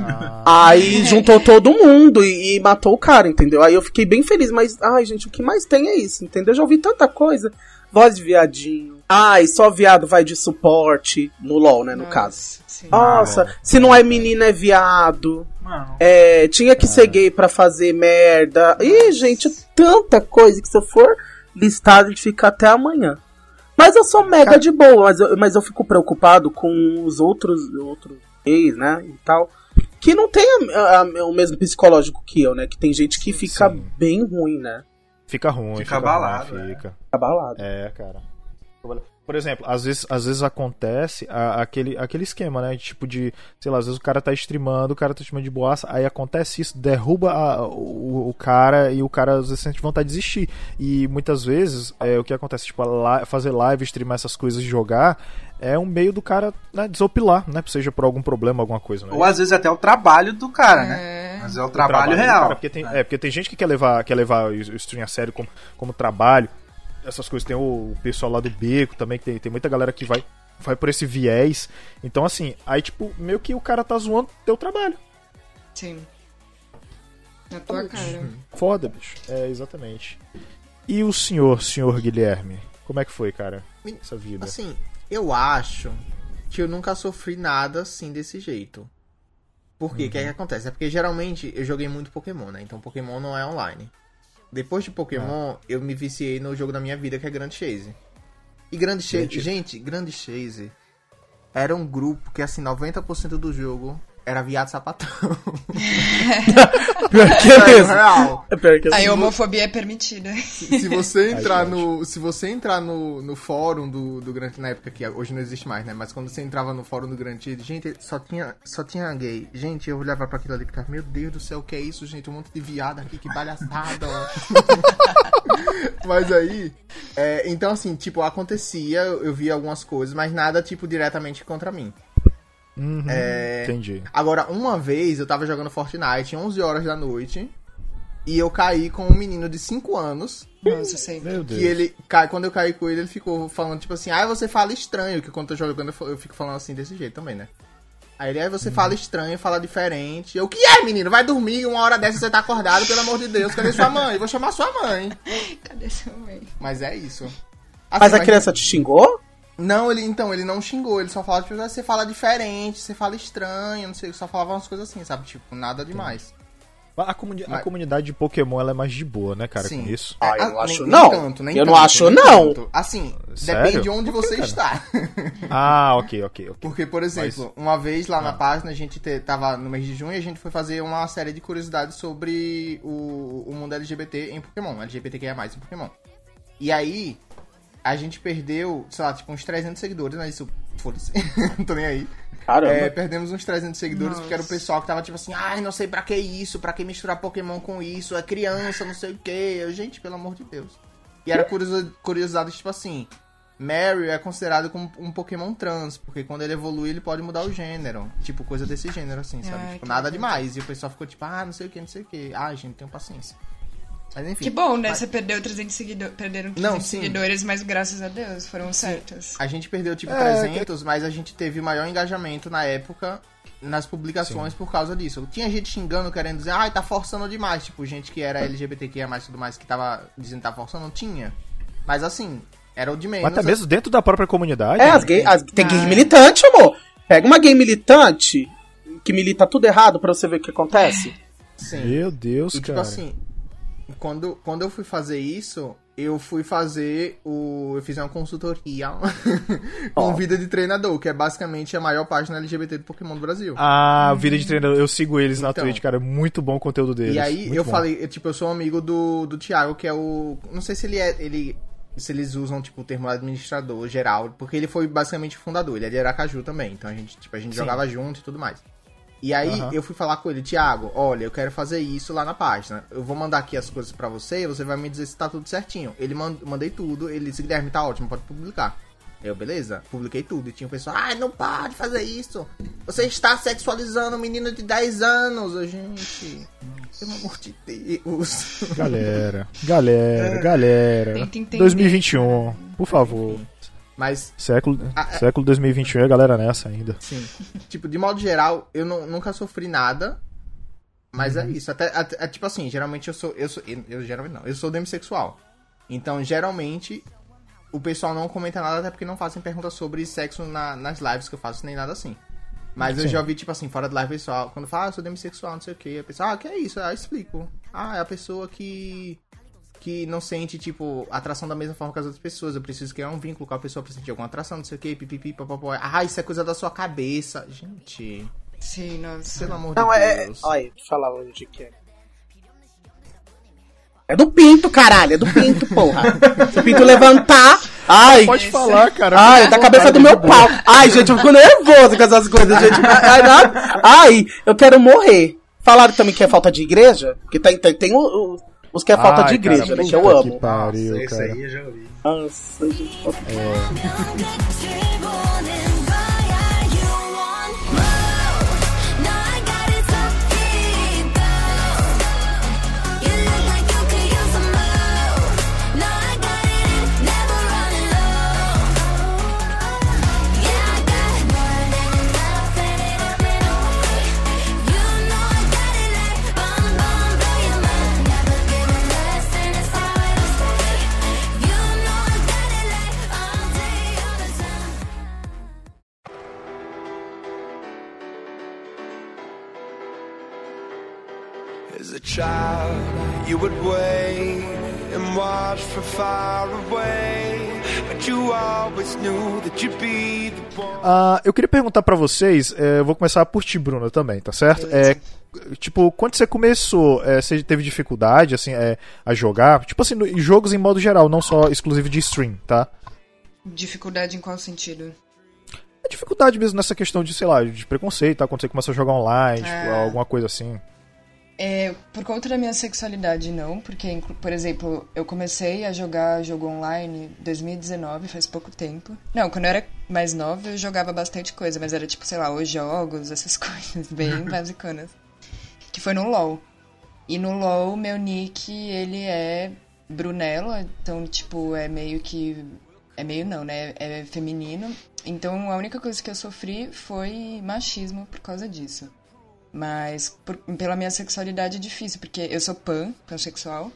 Ah, Aí juntou todo mundo e, e matou o cara, entendeu? Aí eu fiquei bem feliz, mas, ai, gente, o que mais tem é isso, entendeu? Eu já ouvi tanta coisa. Voz de viadinho. Ai, só viado vai de suporte no LOL, né, no Nossa, caso. sim. Nossa, se não é menina é viado. É, tinha que ser gay pra fazer merda. Ih, gente, tanta coisa que se eu for listar, a gente fica até amanhã. Mas eu sou mega de boa, mas eu, mas eu fico preocupado com os outros, outros gays, né, e tal. Que não tem a- a- o mesmo psicológico que eu, né? Que tem gente que fica Sim. bem ruim, né? Fica ruim, Fica fica, abalado, ruim, é. fica. Abalado. É, cara. Por exemplo, às vezes, às vezes acontece a- aquele, aquele esquema, né? Tipo de, sei lá, às vezes o cara tá streamando, o cara tá streamando de boaça, aí acontece isso, derruba a- o, o cara e o cara às vezes sente vontade de desistir. E muitas vezes é, o que acontece, tipo, fazer live, streamar essas coisas e jogar é um meio do cara né, desopilar, né? Seja por algum problema, alguma coisa, né? Ou às vezes até o trabalho do cara, né? É. Mas é o O trabalho, do real. cara, porque tem, é, porque tem gente que quer levar, quer levar o o stream a sério como, como trabalho. Essas coisas. Tem o, o pessoal lá do beco também, que tem, tem muita galera que vai, vai por esse viés. Então, assim, aí, tipo, meio que o cara tá zoando teu trabalho. Sim. Na tua cara. Foda, bicho. É, exatamente. E o senhor, senhor Guilherme? Como é que foi, cara? Essa vida. Assim, eu acho que eu nunca sofri nada assim desse jeito. Por quê? O que é que acontece? É porque geralmente eu joguei muito Pokémon, né? Então Pokémon não é online. Depois de Pokémon, eu me viciei no jogo da minha vida, que é Grand Chase. E Grand Chase, Gente. gente, Grand Chase era um grupo que, assim, 90% do jogo era viado sapatão. Pior que é Sério, mesmo. real. É pior que é A homofobia é permitida. Se você entrar Ai, no. Se você entrar no, no fórum do, do Grand na época que hoje não existe mais, né? Mas quando você entrava no fórum do Grand Chase, gente, só tinha, só tinha gay. Gente, eu olhava pra aquilo ali e ficava, meu Deus do céu, o que é isso, gente? Um monte de viado aqui, que palhaçada, mas aí. é, então, assim, tipo, acontecia, eu via algumas coisas, mas nada, tipo, diretamente contra mim. Uhum, É, Entendi. Agora, uma vez eu tava jogando Fortnite, 11 horas da noite, e eu caí com um menino de 5 anos. Nossa, sei. Meu Deus. Que ele quando eu caí com ele, ele ficou falando, tipo assim, ah, você fala estranho, que quando eu tô jogando eu fico falando assim desse jeito também, né? Aí ele, aí você fala estranho, fala diferente. Eu, o que é, menino? Vai dormir, uma hora dessa você tá acordado, pelo amor de Deus, cadê sua mãe? Eu vou chamar sua mãe. Cadê sua mãe? Mas é isso. Mas Assim, a criança te xingou? Não, ele então, ele não xingou, ele só falava, tipo, ah, você fala diferente, você fala estranho, não sei, só falava umas coisas assim, sabe? Tipo, nada demais. A, comuni- a Mas- comunidade de Pokémon ela é mais de boa, né, cara, Sim. com isso. Ah, eu Ah, não acho nem- não. nem tanto, nem eu não tanto, acho nem não. tanto. Assim, Sério? depende de onde quê, você cara? está. Ah, ok, ok, ok. Porque, por exemplo, uma vez lá na página, a gente te- tava no mês de junho e a gente foi fazer uma série de curiosidades sobre o, o mundo LGBT em Pokémon, LGBTQIA+, em Pokémon. E aí, a gente perdeu, sei lá, tipo, uns 300 seguidores, mas isso, foda-se, não tô nem aí. Caramba. É, perdemos uns 300 seguidores porque era o Nossa. pessoal que tava tipo assim, ai, não sei pra que isso, pra que misturar Pokémon com isso, é criança, não sei o que. Eu, gente, pelo amor de Deus. E era curioso- curiosidade, tipo assim, Mary é considerado como um Pokémon trans, porque quando ele evolui ele pode mudar o gênero. Tipo, coisa desse gênero, assim, sabe? Ai, tipo, nada demais. E o pessoal ficou tipo, ah, não sei o que, não sei o que. Ai, gente, tenho paciência. Mas enfim. Que bom, né? Mas- Você perdeu 300 seguidores. Perderam 300 Não, sim. seguidores, mas graças a Deus foram certos. A gente perdeu tipo É, 300, mas a gente teve maior engajamento na época nas publicações por causa disso. Tinha gente xingando, querendo dizer, ai, tá forçando demais. Tipo, gente que era LGBTQIA mais tudo mais, que tava dizendo que tá forçando, não tinha. Mas assim, era o de menos. Mas até mesmo dentro da própria comunidade. É, as gay, as- tem gay Ah. militante, amor. Pega uma gay militante que milita tudo errado pra você ver o que acontece. Sim. Meu Deus, E tipo cara. assim, quando, quando eu fui fazer isso, eu fui fazer o. Eu fiz uma consultoria com vida de treinador, que é basicamente a maior página LGBT do Pokémon do Brasil. Ah, vida de treinador, eu sigo eles na Então. Twitch, cara, é muito bom o conteúdo deles. E aí eu bom. falei, tipo, eu sou amigo do, do Thiago, que é o. Não sei se ele é. Ele, se eles usam, tipo, o termo administrador geral, porque ele foi basicamente o fundador, ele é de Aracaju também. Então a gente, tipo, a gente Sim. jogava junto e tudo mais. E aí Aham. eu fui falar com ele, Thiago, olha, eu quero fazer isso lá na página. Eu vou mandar aqui as coisas pra você, você vai me dizer se tá tudo certinho. Ele mand mandei tudo, ele disse, Guilherme, tá ótimo, pode publicar. Eu, beleza, publiquei tudo. E tinha o pessoal, ai, não pode fazer isso. Você está sexualizando um menino de 10 anos. Gente, pelo amor de Deus. Galera, galera, galera. Tenta entender. 2021, por favor. Mas, Século, Ah, é. século 2021 é a galera nessa ainda. sim. tipo, de modo geral, eu não- nunca sofri nada. Mas é isso. Até, até- é tipo assim, geralmente eu sou. Eu, sou, eu, eu geralmente não. Eu sou demissexual. Então, geralmente, o pessoal não comenta nada, até porque não fazem perguntas sobre sexo na- nas lives que eu faço, nem nada assim. Mas eu Sim. já ouvi, tipo assim, fora da live, pessoal, quando fala, ah, eu sou demissexual, não sei o que, a pessoa, ah, que é isso? Aí eu explico. Ah, é a pessoa que. Que não sente, tipo, atração da mesma forma que as outras pessoas. Eu preciso criar um vínculo com a pessoa pra sentir alguma atração, não sei o que, pipipi, papapó. Ah, isso é coisa da sua cabeça. Gente, Sim, nossa. pelo amor Não, de é. Deus. Olha, deixa eu falar onde que é. É do pinto, caralho. É do pinto, porra. Se o pinto levantar. Ai, Pode falar, cara. Ai, da à cabeça do meu pau. Ai, gente, eu fico nervoso com essas coisas, gente. Ai, não- ai, eu quero morrer. Falaram também que é falta de igreja? Porque tem, tem, tem o- o- os que é falta Ai, de igreja, cara, né? Que eu amo. que pariu, Nossa, esse cara. aí eu já ouvi. Nossa, gente. falta- child, you would wait and watch from far away. But you always knew that you'd be the one. Ah, eu queria perguntar pra vocês, é, eu vou começar por ti, Bruna, também, tá certo? É, tipo, quando você começou, é, você teve dificuldade, assim, é, a jogar? Tipo assim, no- em jogos em modo geral, não só exclusivo de stream, tá? Dificuldade em qual sentido? É dificuldade mesmo nessa questão de, sei lá, de preconceito, tá? Quando você começa a jogar online, tipo, Ah. alguma coisa assim. É, por conta da minha sexualidade, não, porque, por exemplo, eu comecei a jogar jogo online em 2019, faz pouco tempo. Não, quando eu era mais nova, eu jogava bastante coisa, mas era tipo, sei lá, os jogos, essas coisas bem basiconas. Que foi no LoL. E no LoL, meu nick, ele é Brunella, então, tipo, é meio que. É meio não, né? É feminino. Então a única coisa que eu sofri foi machismo por causa disso. Mas por- pela minha sexualidade é difícil, porque eu sou pan, pansexual.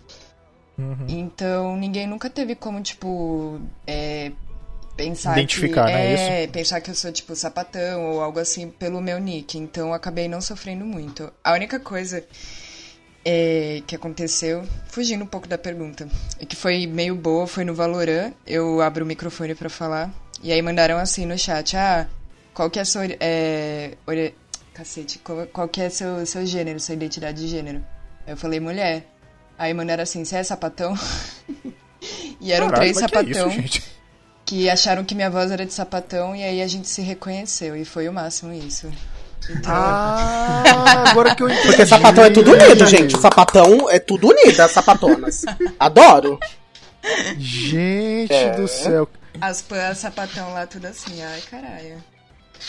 Então ninguém nunca teve como, tipo, é, pensar Identificar, que, né, É, pensar que eu sou, tipo, sapatão ou algo assim pelo meu nick. Então eu acabei não sofrendo muito. A única coisa é, que aconteceu, fugindo um pouco da pergunta, e que foi meio boa, foi no Valorant. Eu abro o microfone pra falar. E aí mandaram assim no chat, ah, qual que é a sua. É, cacete, qual, qual que é seu, seu gênero, sua identidade de gênero? Eu falei mulher. Aí mandaram assim, você é sapatão? e eram Caralho, três mas que é isso, sapatão gente? que acharam que minha voz era de sapatão e aí a gente se reconheceu e foi o máximo isso. Então, Ah, agora que eu entendi. Porque sapatão é tudo unido, gente. Sapatão é tudo unido, as sapatonas. Adoro. Gente É. do céu. as pãs sapatão lá, tudo assim, ai caralho.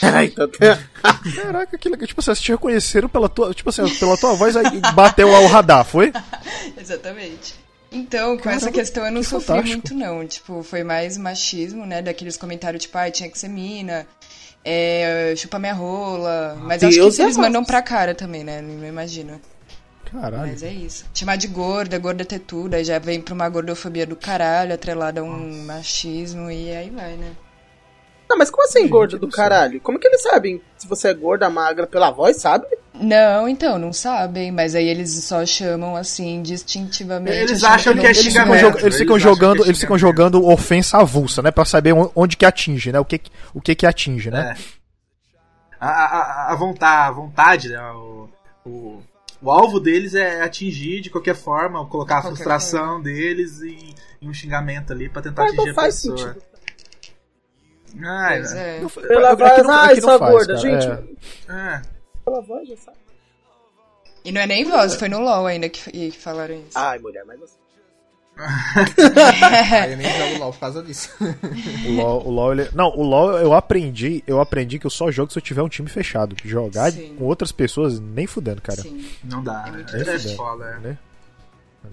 Ai, então- Caraca, que legal. Tipo assim, vocês te reconheceram pela tua, tipo assim, pela tua voz, aí bateu lá o radar, foi? Exatamente. Então, com Caramba, essa questão eu não que sofri fantástico. muito, não. Tipo, foi mais machismo, né? Daqueles comentários, tipo, ai, tinha que ser mina, é, chupa minha rola. Mas acho que Deus isso é eles mandam pra cara também, né? Não imagino. Caralho. Mas é isso. Chamar de gorda, gorda ter tudo, aí já vem pra uma gordofobia do caralho, atrelada a um machismo, e aí vai, né? Não, mas como assim, Gente gorda do caralho? Como que eles sabem se você é gorda, magra pela voz, sabe? Não, então, não sabem, mas aí eles só chamam assim, distintivamente. Eles acham que é não- Eles ficam, xingamento. jog- eles ficam Eles acham jogando, que é eles ficam jogando ofensa avulsa, né, Pra saber on- onde que atinge, né? O que que- o que que atinge, né? A, a, a vontade, a vontade né? o, o, o alvo deles é atingir de qualquer forma, colocar a Qualquer frustração deles em, em um xingamento ali pra tentar Mas atingir não a pessoa. sentido. Ai, Pois é. Não foi- Pela aqui voz, não- ai, sua faz, gorda, gente. é. é. Pela voz, já sabe. E não é nem voz, foi no LOL ainda que, que falaram isso. Ai, mulher, mas assim. Aí eu nem jogo LOL por causa disso. O LoL, o LoL, ele- não, o LoL eu aprendi, eu aprendi que eu só jogo se eu tiver um time fechado. Jogar Sim. com outras pessoas nem fudendo, cara. Sim. Não dá. É muito É, é foda, é. Né?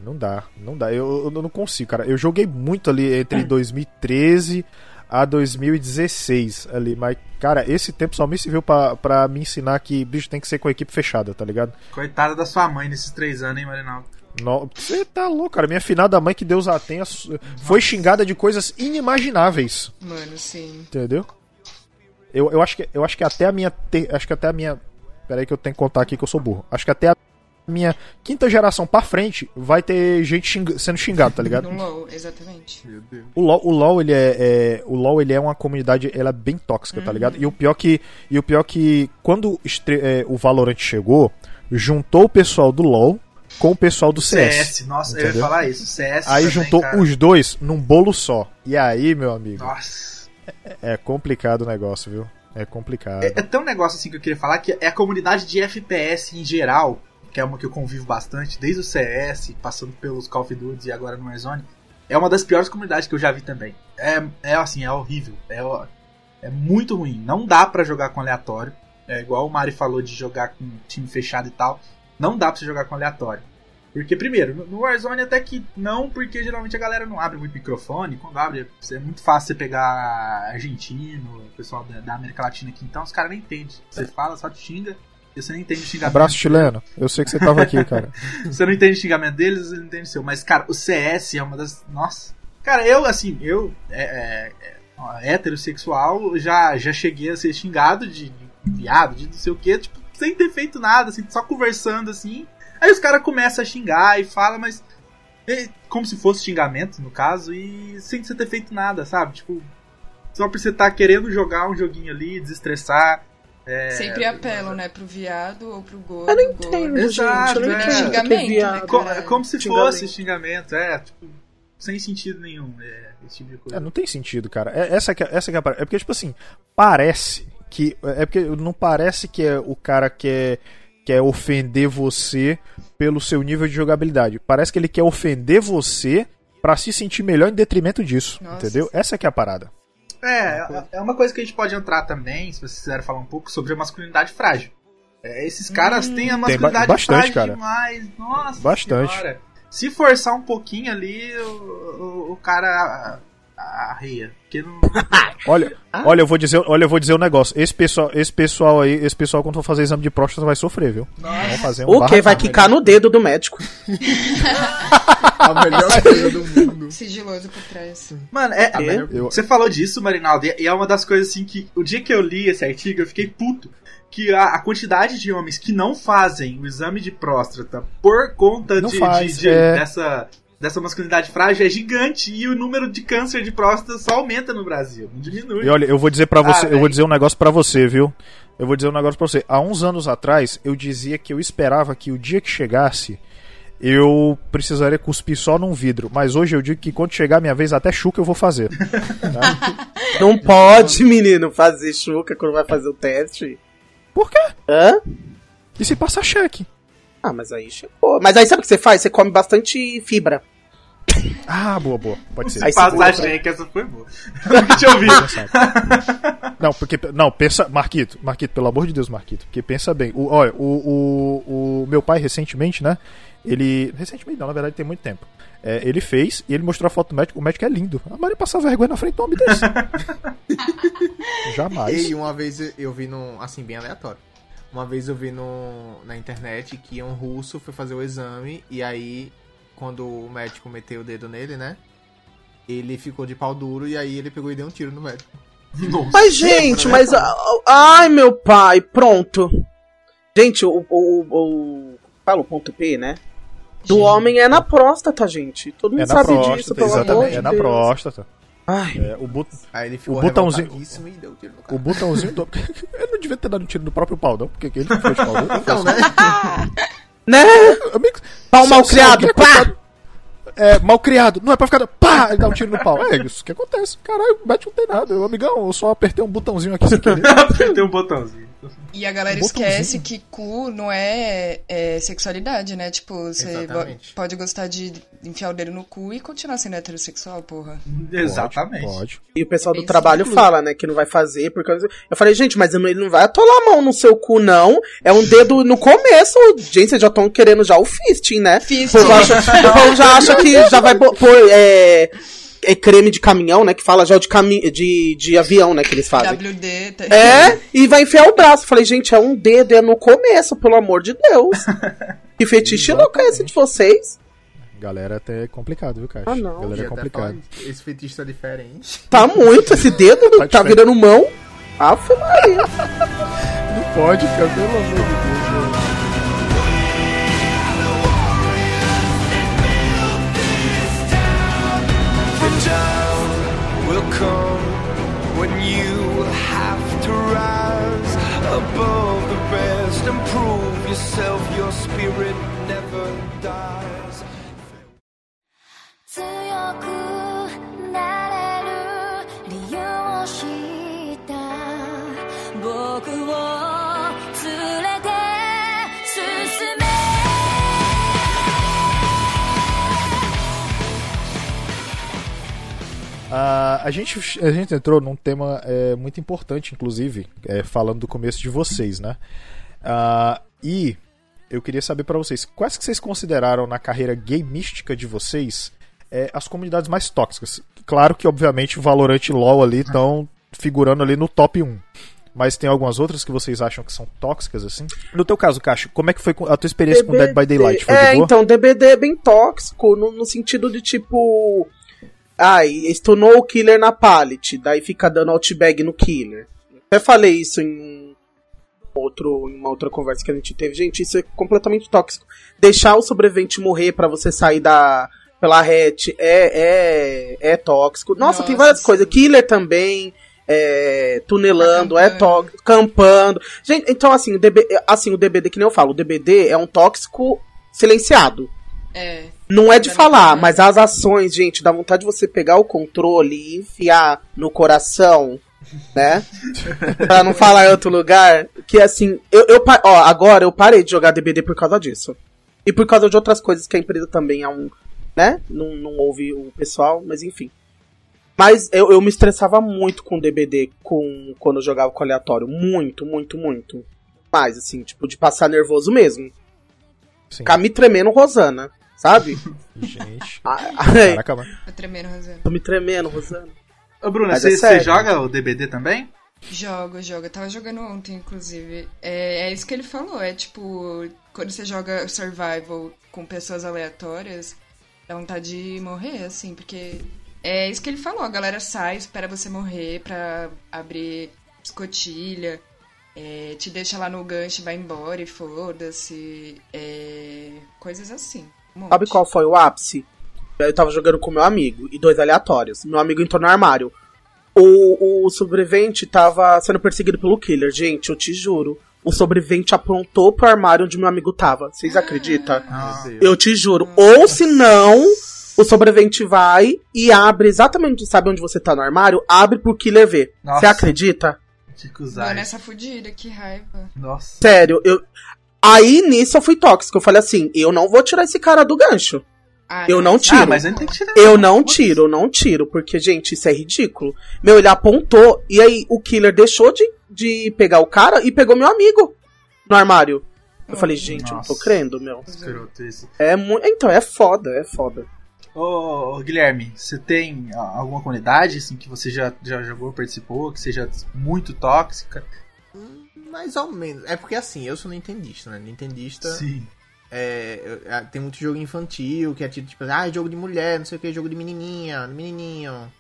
Não dá, não dá. Eu, eu não consigo, cara. Eu joguei muito ali entre 2013 a 2016 ali, mas cara, esse tempo só me serviu pra, pra me ensinar que bicho tem que ser com a equipe fechada, tá ligado? Coitada da sua mãe nesses três anos, hein, Marinaldo? Você tá louco, cara. Minha finada mãe, que Deus a tenha, foi xingada de coisas inimagináveis. Mano, sim. Entendeu? Eu, eu, acho que, eu acho que até a minha. te- acho que até a minha. Peraí que eu tenho que contar aqui que eu sou burro. Acho que até a minha quinta geração pra frente vai ter gente xing- sendo xingado, tá ligado? No LOL, exatamente. O LoL, o LoL, ele é, é- o LoL ele é uma comunidade ela é bem tóxica, tá ligado? E o pior que e o pior que quando estre- é, o Valorant chegou, juntou o pessoal do LoL com o pessoal do CS. CS, nossa, eu ia entendeu? falar isso. CS. Aí também, juntou cara. os dois num bolo só. E aí, meu amigo, Nossa. é complicado o negócio, viu? É complicado. É, é tão um negócio assim que eu queria falar que é a comunidade de FPS em geral, que é uma que eu convivo bastante, desde o CS, passando pelos Call of Duty e agora no Warzone, é uma das piores comunidades que eu já vi também. É, é assim, é horrível. É, é muito ruim. Não dá pra jogar com aleatório. É igual o Mari falou de jogar com time fechado e tal. Não dá pra você jogar com aleatório. Porque, primeiro, no- Warzone até que não, porque geralmente a galera não abre muito microfone. Quando abre, é muito fácil você pegar argentino, o pessoal da, América Latina aqui, então os caras nem entendem. Você fala, só te xinga, você nem entende o xingamento. Abraço chileno. Eu sei que você tava aqui, cara. Você não entende o xingamento deles, eles não entendem o seu. Mas, cara, o CS é uma das. Nossa. Cara, eu, assim, eu, é, é, é, heterossexual, já, já cheguei a ser xingado de, de viado, de não sei o que, tipo, sem ter feito nada, assim, só conversando, assim. Aí os caras começam a xingar e falam, mas. como se fosse xingamento, no caso, e sem você ter feito nada, sabe? Tipo, só por você estar querendo jogar um joguinho ali, desestressar. É, Sempre apelam, né? Pro viado ou pro gordo. Eu não gordo. entendo, Exato, gente. Eu não é. entendo. Xingamento, que é viado. né, Co- cara? é como se Xingamento. fosse xingamento, é, tipo, sem sentido nenhum, é, esse tipo de coisa. É, não tem sentido, cara. É, essa que é, essa que é a parada. É porque, tipo assim, parece que. É porque não parece que é o cara quer, quer ofender você pelo seu nível de jogabilidade. Parece que ele quer ofender você pra se sentir melhor em detrimento disso. Nossa. Entendeu? Essa que é a parada. É, é uma coisa que a gente pode entrar também, se vocês quiserem falar um pouco, sobre a masculinidade frágil. É, esses caras têm a ba- masculinidade bastante, frágil cara. demais. Nossa Bastante. senhora. Se forçar um pouquinho ali, o, o, o cara a- arreia. Porque não. Olha, olha, eu vou dizer, olha, eu vou dizer um negócio. Esse pessoal, esse pessoal aí, esse pessoal quando for fazer exame de próstata vai sofrer, viu? Fazer um O que? Vai quicar no dedo do médico. A melhor coisa do mundo. Sigiloso por trás. Mano, é, Quê? Eu- Você falou disso, Marinaldo, e é uma das coisas assim que o dia que eu li esse artigo eu fiquei puto. Que a, a quantidade de homens que não fazem o exame de próstata por conta de, faz, de- de- é. dessa, dessa masculinidade frágil é gigante e o número de câncer de próstata só aumenta no Brasil, não diminui. E olha, eu vou dizer para você, Ah, eu vou dizer um negócio pra você, viu? Eu vou dizer um negócio pra você. Há uns anos atrás, eu dizia que eu esperava que o dia que chegasse, eu precisaria cuspir só num vidro. Mas hoje eu digo que quando chegar a minha vez, até chuca eu vou fazer. Não pode, menino, fazer chuca quando vai fazer o teste. Por quê? Hã? E se passar cheque? Ah, mas aí chegou. Mas aí sabe o que você faz? Você come bastante fibra. Ah, boa, boa. Pode ser. Aí Passagem aí que essa foi boa. Deixa eu ouvir. Não, porque. Não, pensa. Marquito, Marquito, pelo amor de Deus, Marquito. Porque pensa bem. O, olha, o, o, o meu pai recentemente, né? Ele. Recentemente não, na verdade tem muito tempo. É, ele fez e ele mostrou a foto do médico. O médico é lindo. A Maria passava vergonha na frente do homem desse. Jamais. E uma vez eu- eu vi num. Assim, bem aleatório. Uma vez eu vi no, na internet que um russo foi fazer o exame e aí, quando o médico meteu o dedo nele, né? Ele ficou de pau duro e aí ele pegou e deu um tiro no médico. Nossa. Mas, gente, mas. Ai, meu pai, pronto. Gente, o. o, o fala o ponto P, né? Do homem é na próstata, gente. Todo mundo É sabe próstata, disso, pelo amor exatamente. de É na Deus. próstata. Ai, É, o, but, Aí ele ficou O botãozinho- revoltadíssimo e deu um tiro no o cara. botãozinho do. ele não devia ter dado um tiro no próprio pau, não. Porque ele não de pau duro. Então, né? né? Pau mal criado, alguém pá! É, mal criado, não é pra ficar. Pá! Ele dá um tiro no pau. É isso que acontece. Caralho, o Matt não tem nada. Eu, amigão, eu só apertei um botãozinho aqui sem querer. Tem um botãozinho. E a galera Um esquece que cu não é, é sexualidade, né? Tipo, você pode gostar de enfiar o dedo no cu e continuar sendo heterossexual, porra. Exatamente. Pode. E o pessoal do Bem trabalho simples. fala, né, que não vai fazer, porque eu falei, gente, mas ele não vai atolar a mão no seu cu, não. É um dedo no começo. Gente, vocês já estão querendo já o fisting, né? Fisting. O povo, acha, o povo já acha que já vai pôr é, é creme de caminhão, né? Que fala já de, cami de, de avião, né? Que eles fazem. WD, tá... É, e vai enfiar o braço. Falei, gente, é um dedo, é no começo, pelo amor de Deus. Que fetiche louco é esse de vocês? Galera até é complicado, viu, Caixa? Ah, não. Galera é complicado. Esse fetiche tá diferente. Tá muito, esse dedo Tá tá, virando mão. Aff, Maria. Não pode, cara, pelo amor de Deus. Come when you have to rise above the rest and prove yourself, your spirit never does. Ah, a, gente, a gente entrou num tema é, muito importante, inclusive, é, falando do começo de vocês, né? Ah, e eu queria saber pra vocês, quais que vocês consideraram na carreira gameística de vocês é, as comunidades mais tóxicas? Claro que, obviamente, o Valorant e LoL ali estão figurando ali no top 1. Mas tem algumas outras que vocês acham que são tóxicas, assim? No teu caso, Cacho, como é que foi a tua experiência com Dead by Daylight? Foi é, de boa? então, DBD é bem tóxico, no, no sentido de tipo. Ai, stunou o killer na pallet, daí fica dando outbag no killer. Até falei isso em outro, em uma outra conversa que a gente teve. Gente, isso é completamente tóxico. Deixar o sobrevivente morrer pra você sair da. pela hatch é, é, é tóxico. Nossa, Nossa, tem várias sim. coisas. Killer também. É, tunelando, é tóxico, campando. Gente, então assim o, DB, assim, o DBD, que nem eu falo, o DBD é um tóxico silenciado. É. Não é de Tá falar, mas as ações, gente, dá vontade de você pegar o controle e enfiar no coração, né? pra não falar em outro lugar. Que assim, eu, eu ó, agora eu parei de jogar DBD por causa disso. E por causa de outras coisas que a empresa também é um, né? Não, não ouve o pessoal, mas enfim. Mas eu, eu me estressava muito com DBD com, quando eu jogava com aleatório. Muito, muito, muito. Mais, assim, tipo, de passar nervoso mesmo. Sim. Ficar me tremendo Rosana, sabe? Gente. Ai, ai, Caraca, mano. Tô tremendo, Rosana. tô me tremendo, Rosana. Ô, Bruna, você é você joga o DBD também? Jogo, jogo. Eu tava jogando ontem, inclusive. É, é isso que ele falou. É tipo, quando você joga survival com pessoas aleatórias, dá vontade de morrer, assim, porque é isso que ele falou. A galera sai, espera você morrer pra abrir escotilha, é, te deixa lá no gancho, vai embora e foda-se. É, coisas assim. Um monte. Sabe qual foi o ápice? Eu tava jogando com meu amigo e dois aleatórios. Meu amigo entrou no armário. O, o sobrevivente tava sendo perseguido pelo killer. Gente, eu te juro. O sobrevivente aprontou pro armário onde meu amigo tava. Vocês acreditam? Ah, Eu te juro. Ou se não, o sobrevivente vai e abre exatamente, sabe onde você tá no armário? Abre pro killer ver. Você acredita? Mano, cuzar. essa fudida, que raiva. Nossa. Sério, eu. Aí nisso eu fui tóxico. Eu falei assim: eu não vou tirar esse cara do gancho. Ah, Eu não mas- tiro. Ah, mas ele tem que tirar. Eu não tiro, eu não tiro, porque, gente, isso é ridículo. Meu, ele apontou, e aí o killer deixou de, de pegar o cara e pegou meu amigo no armário. Eu falei, gente, eu não tô Nossa. crendo, meu. É muito. Então, é foda, é foda. Ô, ô, Guilherme, você tem ah, alguma comunidade assim, que você já, já jogou, participou, que seja muito tóxica? Mais ou menos. É porque assim, eu sou nintendista, né? Nintendista Sim. é, é, tem muito jogo infantil, que é tipo, tipo, ah, jogo de mulher, não sei o que, jogo de menininha, menininho.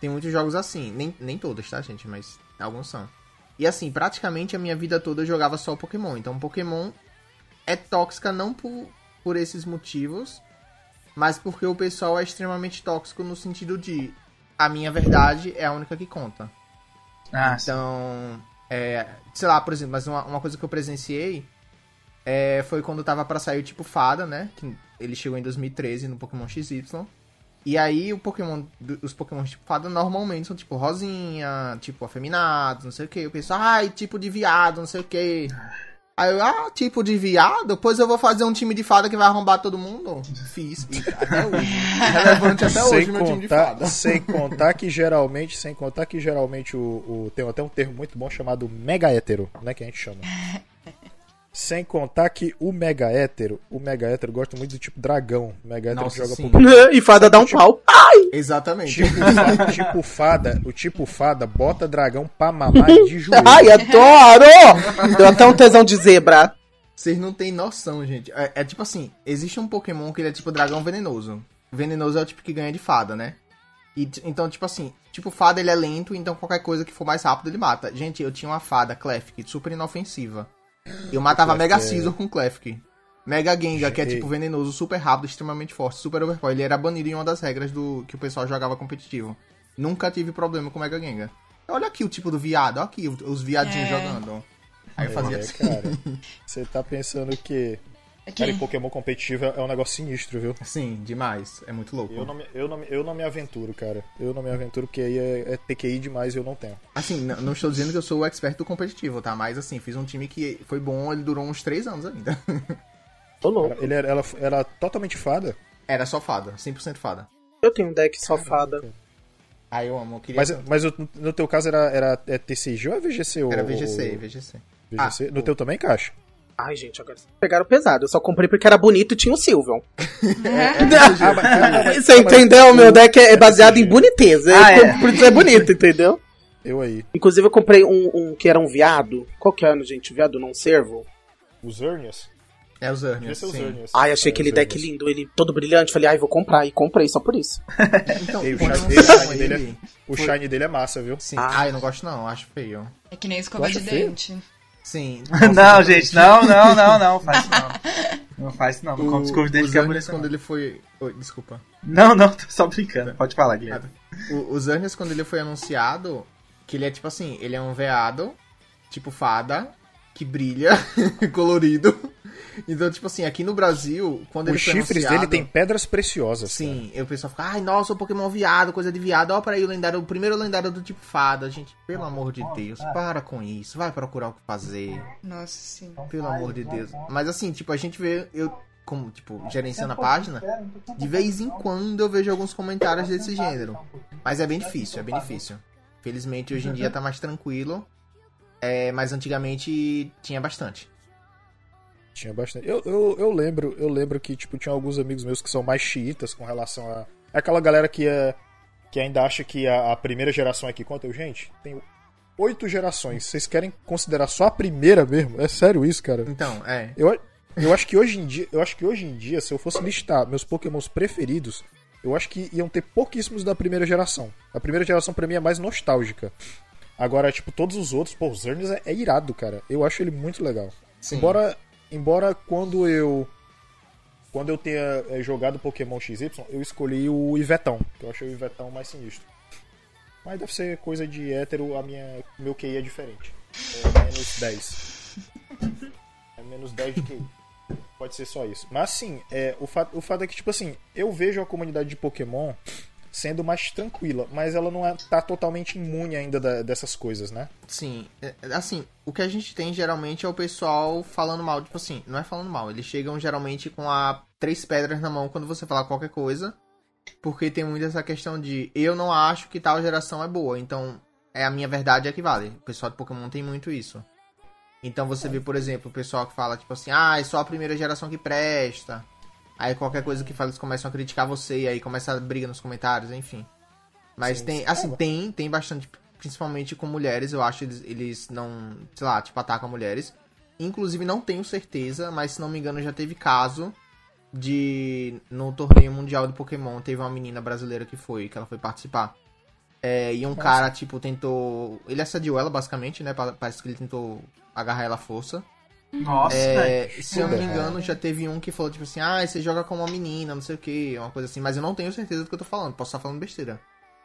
Tem muitos jogos assim. Nem, nem todos, tá, gente? Mas alguns são. E assim, praticamente a minha vida toda eu jogava só Pokémon. Então Pokémon é tóxica não por, por esses motivos, mas porque o pessoal é extremamente tóxico no sentido de a minha verdade é a única que conta. Ah, sim. Então, é, sei lá, por exemplo, mas uma, uma coisa que eu presenciei é, foi quando tava pra sair o tipo Fada, né? Que ele chegou em 2013 no Pokémon XY. E aí o Pokémon, os Pokémon tipo Fada normalmente são tipo rosinha, tipo afeminados, não sei o que. Eu penso, ai, tipo de viado, não sei o que. Aí eu, ah, tipo de viado? Pois eu vou fazer um time de fada que vai arrombar todo mundo. Fiz. Até hoje. Relevante até sem hoje meu time de contar, fada. sem contar que geralmente, sem contar que geralmente o, o- tem até um termo muito bom chamado mega hétero, né, que a gente chama. Sem contar que o mega hétero, o mega hétero gosta muito do tipo dragão. O mega hétero Nossa, joga sim. Pokémon. e fada dá um pau. Exatamente. Tipo, fa- tipo fada, o tipo fada bota dragão pra mamar de joelho. Ai, adoro! Deu até um tesão de zebra. Vocês não têm noção, gente. É, é tipo assim, existe um Pokémon que ele é tipo dragão venenoso. Venenoso é o tipo que ganha de fada, né? E, então, tipo assim, tipo fada ele é lento, então qualquer coisa que for mais rápido ele mata. Gente, eu tinha uma fada, Clefk, super inofensiva. Eu matava Mega é- Scizor com Clefk. Mega Gengar, que é tipo venenoso, super rápido, extremamente forte, super overpower. Ele era banido em uma das regras do que o pessoal jogava competitivo. Nunca tive problema com Mega Gengar. Olha aqui o tipo do viado, olha aqui os viadinhos É. jogando. Aí eu fazia É, assim. cara. Você tá pensando que que Cara, e Pokémon competitivo é um negócio sinistro, viu? Sim, demais. É muito louco. Eu não, me, eu, não, eu não me aventuro, cara. Eu não me aventuro porque aí é, é TQI demais e eu não tenho. Assim, n- não estou dizendo que eu sou o expert do competitivo, tá? Mas assim, fiz um time que foi bom, ele durou uns 3 anos ainda. Tô louco. Ele era, ela era totalmente fada, Era só fada, 100% fada. Eu tenho um deck só fada. Ah, eu amo, eu queria... mas, mas o- no teu caso era, era é TCG ou é VGC? ou- Era VGC, ou- VGC. VGC? Ah, no teu também, Caixa? Ai, gente, agora vocês pegaram pesado. Eu só comprei porque era bonito e tinha o Sylveon. Você entendeu? Meu deck é baseado em boniteza. Ah, é. Por isso é bonito, entendeu? Eu aí. Inclusive, eu comprei um, um que era um viado. Qual que é, gente? Viado não servo? Os Zernias? É os sim. Zernias. Ai, achei É, aquele deck Zernias. lindo, ele todo brilhante. Falei, ai, vou comprar. E comprei só por isso. Então, Ei, o shine- dele é- O shine dele é massa, viu? Sim. Ah. Ah, eu não gosto não, acho feio. É que nem escova de feio? Sim. Não, gente, não, não, não, não. Faz isso não. Não faz isso não. Não O, compra escova de dente o que é bonito. quando não. ele foi... Oi, desculpa. Não, não, tô só brincando. Pode falar, Guilherme. O, o Zernias, quando ele foi anunciado, que ele é tipo assim, ele é um veado, tipo fada, que brilha, colorido. Então, tipo assim, aqui no Brasil, quando Os ele foi chifres anunciado... dele tem pedras preciosas. Sim, e o pessoal fica, ai, nossa, o Pokémon viado, coisa de viado. Ó, peraí, o lendário, o primeiro lendário do tipo fada. Gente, pelo amor de Deus, para com isso. Vai procurar o que fazer. Nossa, sim. Pelo amor de Deus. Mas assim, tipo, a gente vê, eu, como, tipo, gerenciando a página, de vez em quando eu vejo alguns comentários desse gênero. Mas é bem difícil, é bem difícil. Felizmente hoje em dia tá mais tranquilo. É, mas antigamente tinha bastante. Tinha bastante. Eu, eu, eu lembro, eu lembro que tipo tinha alguns amigos meus que são mais xiitas com relação a é aquela galera que é que ainda acha que a, a primeira geração é que conta. Eu, gente, tem oito gerações. Vocês querem considerar só a primeira mesmo? É sério isso, cara? Então, é. Eu, eu acho que hoje em dia, eu acho que hoje em dia, se eu fosse listar meus Pokémons preferidos, eu acho que iam ter pouquíssimos da primeira geração. A primeira geração pra mim é mais nostálgica. Agora, tipo, todos os outros, pô, o Zernius é, é irado, cara. Eu acho ele muito legal. Sim. Embora, embora quando eu quando eu tenha é, jogado Pokémon XY, eu escolhi o Ivetão, que eu achei o Ivetão mais sinistro. Mas deve ser coisa de hétero, a minha, meu QI é diferente. É menos 10. É menos 10 de QI. Pode ser só isso. Mas assim, é, o, fato, o fato é que, tipo assim, eu vejo a comunidade de Pokémon sendo mais tranquila, mas ela não é, tá totalmente imune ainda da- dessas coisas, né? Sim, é, assim, o que a gente tem geralmente é o pessoal falando mal, tipo assim, não é falando mal, eles chegam geralmente com a três pedras na mão quando você falar qualquer coisa, porque tem muito essa questão de eu não acho que tal geração é boa, então é a minha verdade é que vale. O pessoal de Pokémon tem muito isso. Então você vê, por exemplo, o pessoal que fala tipo assim, ah, é só a primeira geração que presta. Aí qualquer coisa que fala, eles começam a criticar você, aí começa a briga nos comentários, enfim. Mas Sim, tem, sim. assim, É, tem, tem bastante, principalmente com mulheres, eu acho eles, eles não, sei lá, tipo, atacam mulheres. Inclusive, não tenho certeza, mas se não me engano, já teve caso de, no torneio mundial de Pokémon, teve uma menina brasileira que foi, que ela foi participar. É, e um cara, tipo, tentou, ele assediou ela, basicamente, né, pa- parece que ele tentou agarrar ela à força. Nossa, É, se eu não me engano, já teve um que falou, tipo assim, ah, você joga com uma menina, não sei o que, uma coisa assim, mas eu não tenho certeza do que eu tô falando, posso estar falando besteira.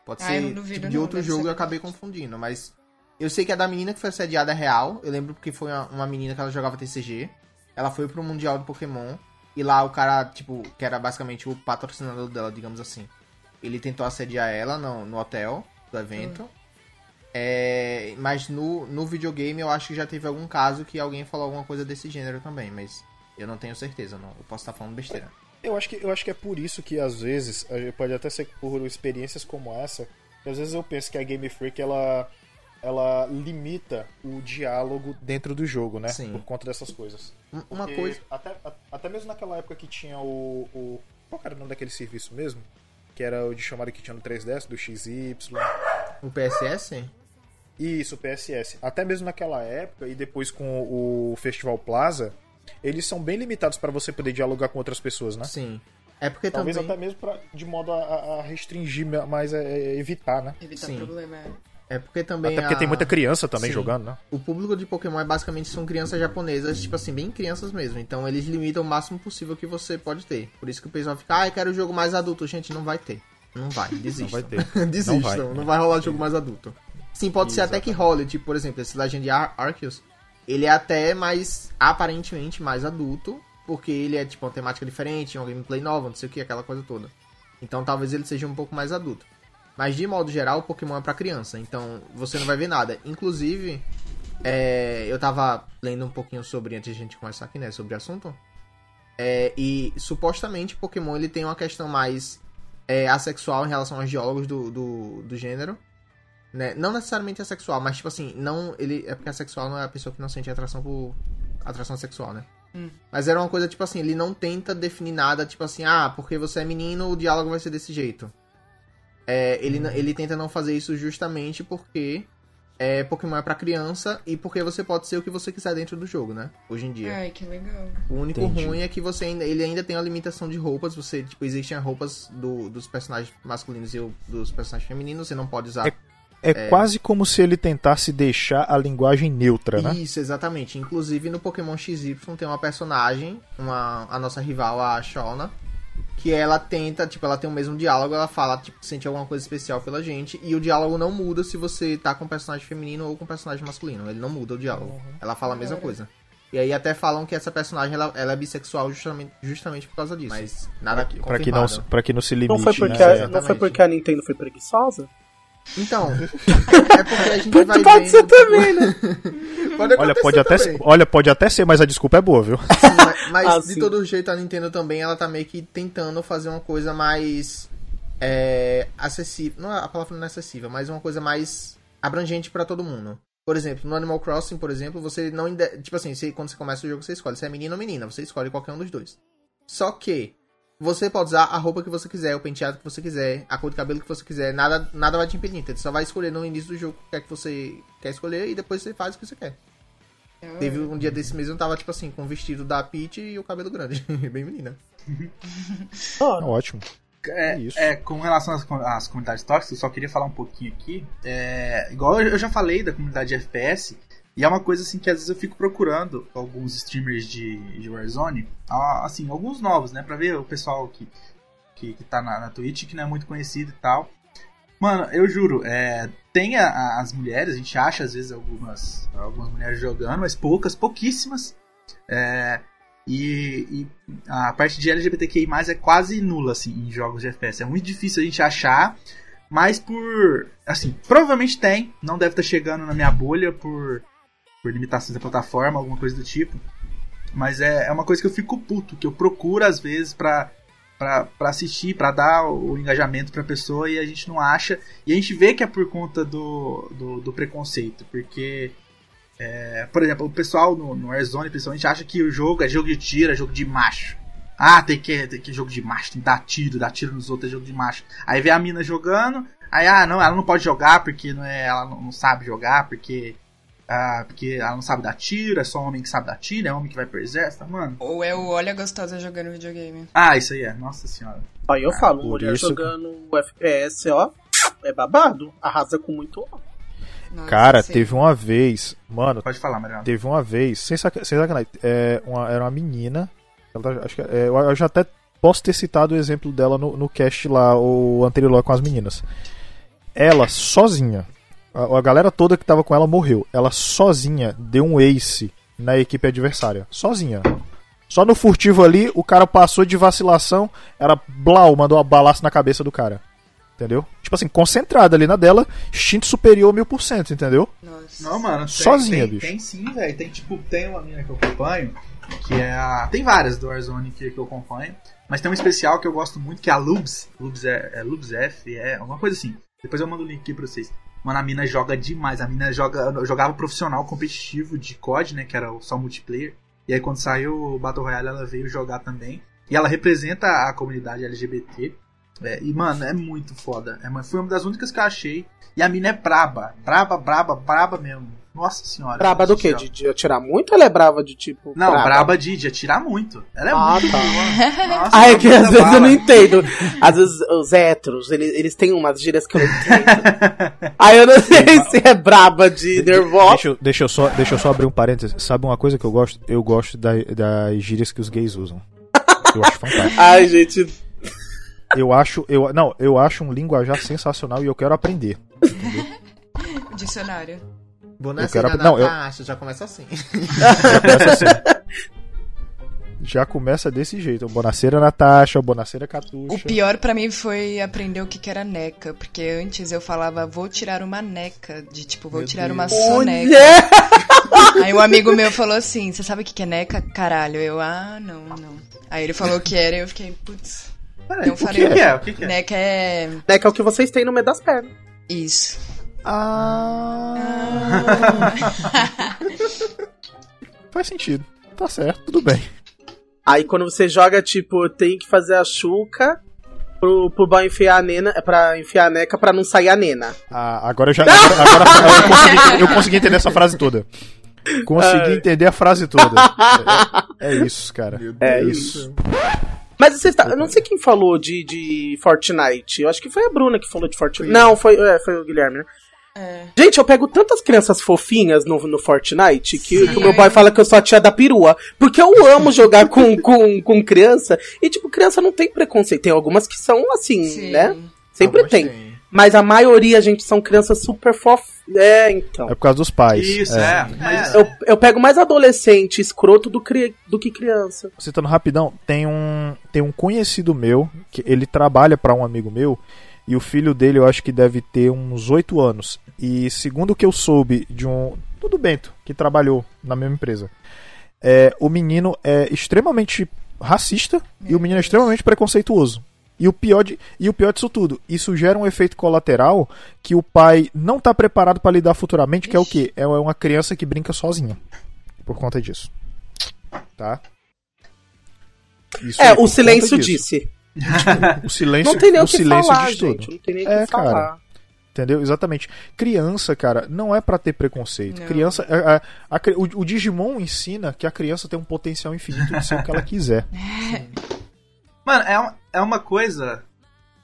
Pode Ah, ser eu não duvido tipo, de outro jogo ser. e eu acabei confundindo, mas eu sei que a da menina que foi assediada é real, eu lembro porque foi uma, uma menina que ela jogava TCG, ela foi pro Mundial do Pokémon, e lá o cara, tipo, que era basicamente o patrocinador dela, digamos assim, ele tentou assediar ela no, no hotel do evento, é, mas no, no videogame eu acho que já teve algum caso que alguém falou alguma coisa desse gênero também, mas eu não tenho certeza, não. Eu posso estar falando besteira. Eu acho que, eu acho que é por isso que às vezes, pode até ser por experiências como essa, que às vezes eu penso que a Game Freak ela, ela limita o diálogo dentro do jogo, né? Sim. Por conta dessas coisas. Um- Uma Porque coisa. Até, até mesmo naquela época que tinha o, o. Qual era o nome daquele serviço mesmo? Que era o de chamada que tinha no 3DS, do XY. O PSS? Isso, o PSS. Até mesmo naquela época e depois com o Festival Plaza, eles são bem limitados para você poder dialogar com outras pessoas, né? Sim. É porque Talvez também. até mesmo pra, de modo a, a- restringir mais, é, é, evitar, né? Evitar Sim. problema. é. É porque também. Até porque a- tem muita criança também Sim. jogando, né? O público de Pokémon é basicamente são crianças japonesas, tipo assim, bem crianças mesmo. Então eles limitam o máximo possível que você pode ter. Por isso que o pessoal fica, ah, eu quero um jogo mais adulto. Gente, não vai ter. Não vai, desistam. vai ter. desistam, Não não vai. vai. rolar jogo mais adulto. Sim, pode ser até que role, tipo, por exemplo, esse Legend Ar Arceus, ele é até mais, aparentemente, mais adulto, porque ele é tipo uma temática diferente, uma gameplay nova, não sei o que, aquela coisa toda. Então talvez ele seja um pouco mais adulto. Mas de modo geral, o Pokémon é pra criança, então você não vai ver nada. Inclusive, é, eu tava lendo um pouquinho sobre, antes de a gente começar aqui, né, sobre o assunto. É, e supostamente Pokémon ele tem uma questão mais é, assexual em relação aos geólogos do, do, do gênero. Né? Não necessariamente assexual, mas tipo assim, não. Ele. É porque assexual não é a pessoa que não sente atração por. atração sexual, né? Hum. Mas era uma coisa, tipo assim, ele não tenta definir nada, tipo assim, ah, porque você é menino, o diálogo vai ser desse jeito. É, ele, n- ele tenta não fazer isso justamente porque é, Pokémon é pra criança e porque você pode ser o que você quiser dentro do jogo, né? Hoje em dia. Ai, que legal. O único Entendi. ruim é que você ainda, ele ainda tem uma limitação de roupas. Você, tipo, existem as roupas do- dos personagens masculinos e o- dos personagens femininos. Você não pode usar. É, quase como se ele tentasse deixar a linguagem neutra, né? Isso, exatamente. Inclusive no Pokémon XY tem uma personagem, uma, a nossa rival, a Shauna, que ela tenta, tipo, ela tem o mesmo diálogo, ela fala, tipo, sente alguma coisa especial pela gente, e o diálogo não muda se você tá com um personagem feminino ou com um personagem masculino. Ele não muda o diálogo. Ela fala a mesma coisa. E aí até falam que essa personagem ela, ela é bissexual justamente, justamente por causa disso. Mas nada Pra que, não, confirmado. pra que não se limite. Não foi, porque né? a, não foi porque a Nintendo foi preguiçosa? Então, é porque a gente vai Pode vendo... ser também, né? Pode Olha, pode até, também. olha, pode até ser, mas a desculpa é boa, viu? Sim, mas, mas Ah, de sim. todo jeito a Nintendo também ela tá meio que tentando fazer uma coisa mais é, acessível. Não, a palavra não é acessível, mas uma coisa mais abrangente pra todo mundo. Por exemplo, no Animal Crossing, por exemplo, você não. Tipo assim, você- quando você começa o jogo, você escolhe se é menino ou menina. Você escolhe qualquer um dos dois. Só que você pode usar a roupa que você quiser, o penteado que você quiser, a cor de cabelo que você quiser. Nada, nada vai te impedir. Então, Você só vai escolher no início do jogo o que é que você quer escolher e depois você faz o que você quer. Teve um dia desse mesmo, eu tava, tipo assim, com o vestido da Peach e o cabelo grande. Bem menina. Ora, Ótimo. É, Isso. é, com relação às, às comunidades tóxicas, eu só queria falar um pouquinho aqui. É, igual eu eu já falei da comunidade de FPS, e é uma coisa assim que às vezes eu fico procurando alguns streamers de, de Warzone, assim, alguns novos, né? Pra ver o pessoal que, que, que tá na, na Twitch, que não é muito conhecido e tal. Mano, eu juro, é, tem a- a- as mulheres, a gente acha às vezes algumas, algumas mulheres jogando, mas poucas, pouquíssimas. É, e, e a parte de LGBTQI+, é quase nula, assim, em jogos de FPS. É muito difícil a gente achar, mas por... Assim, provavelmente tem, não deve estar chegando na minha bolha por, por limitações da plataforma, alguma coisa do tipo. Mas é, é uma coisa que eu fico puto, que eu procuro às vezes pra, pra, pra assistir, pra dar o engajamento pra pessoa e a gente não acha. E a gente vê que é por conta do, do, do preconceito, porque... É, por exemplo, o pessoal no, no Warzone principalmente acha que o jogo é jogo de tiro, é jogo de macho. Ah, tem que, tem que jogo de macho, tem que dar tiro, dar tiro nos outros, é jogo de macho. Aí vê a mina jogando, aí, ah, não, ela não pode jogar porque não é, ela não, não sabe jogar, porque, ah, porque ela não sabe dar tiro, é só homem que sabe dar tiro, é homem que vai pro exército, mano. Ou é o Olha Gostosa jogando videogame. Ah, isso aí é, nossa senhora. Aí eu falo, por mulher isso- jogando o FPS, ó, é babado. Arrasa com muito ó. Nossa, Cara, sim. teve uma vez, mano, Pode falar, Mariana. teve uma vez, sem, saca, sem sacanagem, é, uma- era uma menina, ela tá- acho que, é, eu, eu já até posso ter citado o exemplo dela no, no cast lá, o anterior lá com as meninas. Ela, sozinha, a, a galera toda que tava com ela morreu, ela sozinha deu um ace na equipe adversária, sozinha. Só no furtivo ali, o cara passou de vacilação, era blau, mandou uma balaço na cabeça do cara. Entendeu? Tipo assim, concentrada ali na dela, instinto superior mil por cento, entendeu? Nossa. Não, mano, tem, Sozinha, tem, bicho. Tem sim, velho. Tem tipo, tem uma mina que eu acompanho, que é a. Tem várias do Warzone que, que eu acompanho, mas tem uma especial que eu gosto muito, que é a Lubs. Lubs é, é Lubs F, é alguma coisa assim. Depois eu mando o link aqui pra vocês. Mano, a mina joga demais. A mina joga, jogava profissional competitivo de COD, né? Que era só multiplayer. E aí quando saiu o Battle Royale ela veio jogar também. E ela representa a comunidade LGBT. É, e, mano, é muito foda. É, foi uma das únicas que eu achei. E a mina é braba. Braba, braba, braba mesmo. Nossa senhora. Braba do quê? De, de atirar muito ou ela é brava de tipo. Não, braba, de, de atirar muito. Ela é Ah, muito tá. boa. Nossa, Ah, é que às vezes eu bala. não entendo. Às vezes os héteros, eles, eles têm umas gírias que eu não entendo. Aí eu não sei se é braba de nervosa. Deixa eu, deixa, eu só, deixa eu só abrir um parênteses. Sabe uma coisa que eu gosto? Eu gosto da, das gírias que os gays usam. Eu acho fantástico. Ai, gente. Eu acho, eu, não, eu acho um linguajar sensacional e eu quero aprender. Dicionário. Boné Eu quero- não, eu- caixa, já começa assim. Já começa assim. Já começa desse jeito. Bonaceira Natasha, Bonaceira Catuxa. O pior pra mim foi aprender o que que era neca, porque antes eu falava vou tirar uma neca, de tipo, vou Meu tirar Deus. uma soneca. Mulher! Aí um amigo meu falou assim, você sabe o que que é neca? Caralho. Eu, ah, não, não. Aí ele falou que era e eu fiquei, putz, Peraí, não o que, é? O que, que é? Neca é que é o que vocês têm no meio das pernas. isso. Ah. Faz sentido. Tá certo, tudo bem. Aí quando você joga, tipo, tem que fazer a chuca pro, pro boy enfiar a nena, é pra enfiar a neca pra não sair a nena. Ah, agora eu já. Agora, agora eu, consegui, eu consegui entender essa frase toda. Consegui Ai. entender a frase toda. É, é isso, cara. Meu É Deus isso. do céu. Mas você está, eu não sei quem falou de, de Fortnite. Eu acho que foi a Bruna que falou de Fortnite. Não, foi, é, foi o Guilherme, né? É. Gente, eu pego tantas crianças fofinhas no, no Fortnite que, que o meu boy fala que eu sou a tia da perua. Porque eu amo jogar com, com, com criança. E, tipo, criança não tem preconceito. Tem algumas que são assim, Sim. né? Sempre Algumas tem. Mas a maioria, gente, são crianças super fofas. É, então. É por causa dos pais. Isso, é. Mas, Eu, eu pego mais adolescente escroto do, cri, do que criança. Citando rapidão, tem um, tem um conhecido meu, que ele trabalha pra um amigo meu, e o filho dele eu acho que deve ter uns 8 anos. E segundo o que eu soube de um. Do Bento, que trabalhou na mesma empresa. É, o menino é extremamente racista e o menino é extremamente preconceituoso. E o, pior de, e o pior disso tudo, isso gera um efeito colateral que o pai não tá preparado pra lidar futuramente, que é o quê? É uma criança que brinca sozinha. Por conta disso. Tá? Isso É, aí, o silêncio disse. O silêncio, Não tem nem o o que silêncio falar, diz gente. tudo. Não tem nem o É, que cara. Entendeu? Exatamente. Criança, cara, não é pra ter preconceito. Não. Criança. a- a- a cri- o, o Digimon ensina que a criança tem um potencial infinito de ser o que ela quiser. Mano, é uma, é uma coisa.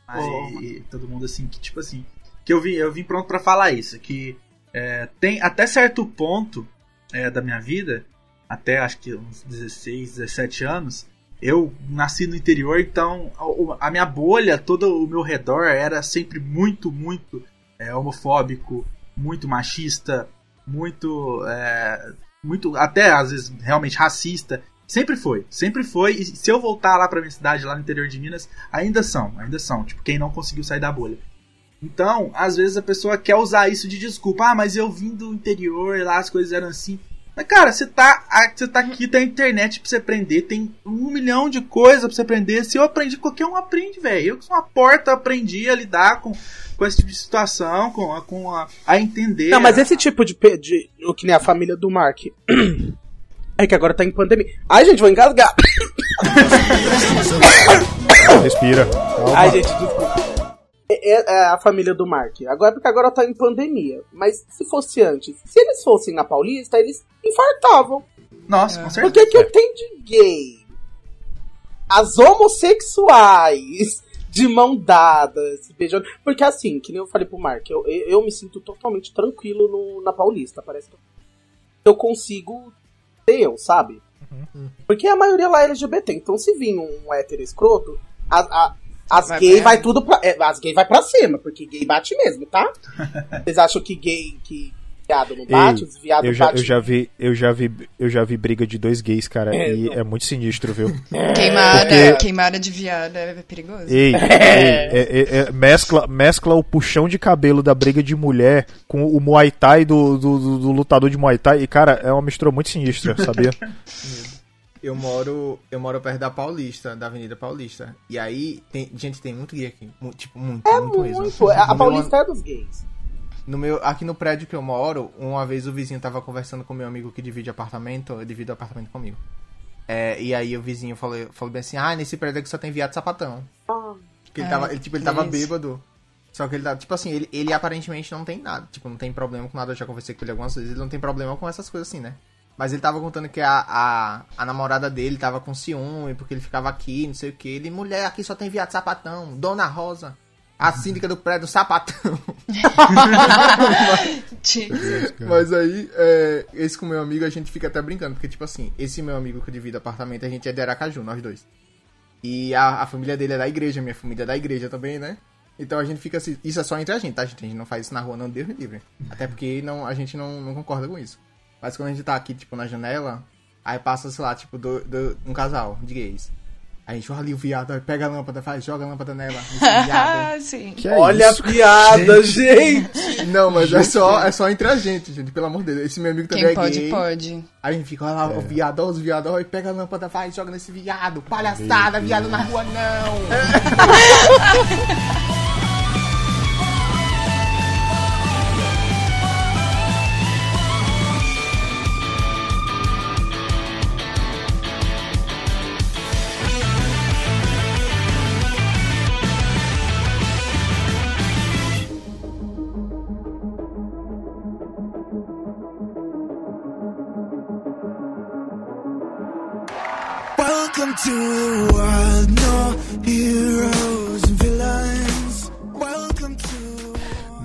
Aí, todo mundo assim, que tipo assim. Que eu vim, eu vim pronto pra falar isso. Que é, tem até certo ponto é, da minha vida, até acho que uns 16, 17 anos, eu nasci no interior, então a, a minha bolha, todo o meu redor era sempre muito, muito é, homofóbico, muito machista, muito. é, muito até às vezes realmente racista. Sempre foi, sempre foi. E se eu voltar lá pra minha cidade, lá no interior de Minas, ainda são, ainda são. Tipo, quem não conseguiu sair da bolha. Então, às vezes a pessoa quer usar isso de desculpa. Ah, mas eu vim do interior lá as coisas eram assim. Mas, cara, você tá, você tá aqui, tem internet pra você aprender, tem um milhão de coisas pra você aprender. Se eu aprendi, qualquer um aprende, velho. Eu que sou uma porta, aprendi a lidar com, com esse tipo de situação, com, a- com a, a entender. Não, mas esse tipo de, de. O que nem a família do Mark. É que agora tá em pandemia. Ai, gente, vou engasgar. Respira. Calma. Ai, gente, desculpa. É, é- é a família do Mark. Agora porque agora tá em pandemia. Mas se fosse antes, se eles fossem na Paulista, eles infartavam. Nossa, com certeza. Porque que eu tenho de gay? As homossexuais de mão dada, se beijando. Porque assim, que nem eu falei pro Mark, eu, eu, eu me sinto totalmente tranquilo no- na Paulista. Parece que eu consigo ser eu, sabe? Porque a maioria lá é LGBT. Então se vir um hétero escroto, a- a- as Vai gay pra- vai tudo pra. é, as gay vai pra cima, porque gay bate mesmo, tá? Vocês acham que gay, que viado não bate? Ei, os viado eu já, bate eu já vi, eu já vi, eu já vi briga de dois gays, cara, É, e não. é muito sinistro, viu? Queimada, Porque- queimada de viado é perigoso. Ei, ei, é- é- é- mescla, mescla o puxão de cabelo da briga de mulher com o Muay Thai do, do, do- do lutador de Muay Thai. E, cara, é uma mistura muito sinistra, sabia? Eu moro, eu moro perto da Paulista, da Avenida Paulista. E aí, tem, gente, tem muito gay aqui. Tipo, muito, É muito, mesmo. muito. A No meu- Paulista é dos gays. No meu, aqui no prédio que eu moro, uma vez o vizinho tava conversando com meu amigo que divide apartamento, eu divido apartamento comigo. É, e aí o vizinho falou, falou bem assim, ah, nesse prédio aqui só tem viado sapatão. Porque ele Ai, tava, ele, tipo, ele tava isso. bêbado. Só que ele tá, tipo assim, ele, ele aparentemente não tem nada, tipo, não tem problema com nada, eu já conversei com ele algumas vezes, ele não tem problema com essas coisas assim, né? Mas ele tava contando que a, a, a namorada dele tava com ciúme, porque ele ficava aqui, não sei o que. Ele, mulher, aqui só tem viado sapatão, Dona Rosa, a síndica do prédio sapatão. Mas aí, é, esse com meu amigo, a gente fica até brincando, porque, tipo assim, esse meu amigo que eu divido apartamento, a gente é de Aracaju, nós dois. E a, a família dele é da igreja, minha família é da igreja também, né? Então a gente fica assim, isso é só entre a gente, tá, gente? A gente não faz isso na rua, não, Deus me livre. Até porque não, a gente não, não concorda com isso. Mas quando a gente tá aqui, tipo, na janela, Aí passa, sei lá, tipo, do, do- um casal de gays. Aí a gente olha ali o viado, pega a lâmpada, faz, joga a lâmpada nela. viado. Ah, sim. É Olha isso? a piada, gente. Não, mas é só, é só entre a gente, gente, pelo amor de Deus. Esse meu amigo também Quem é pode, gay. pode. Aí a gente fica, olha lá, É. o viado, olha os viados, olha, pega a lâmpada, vai, joga nesse viado. Palhaçada, viado na rua, não.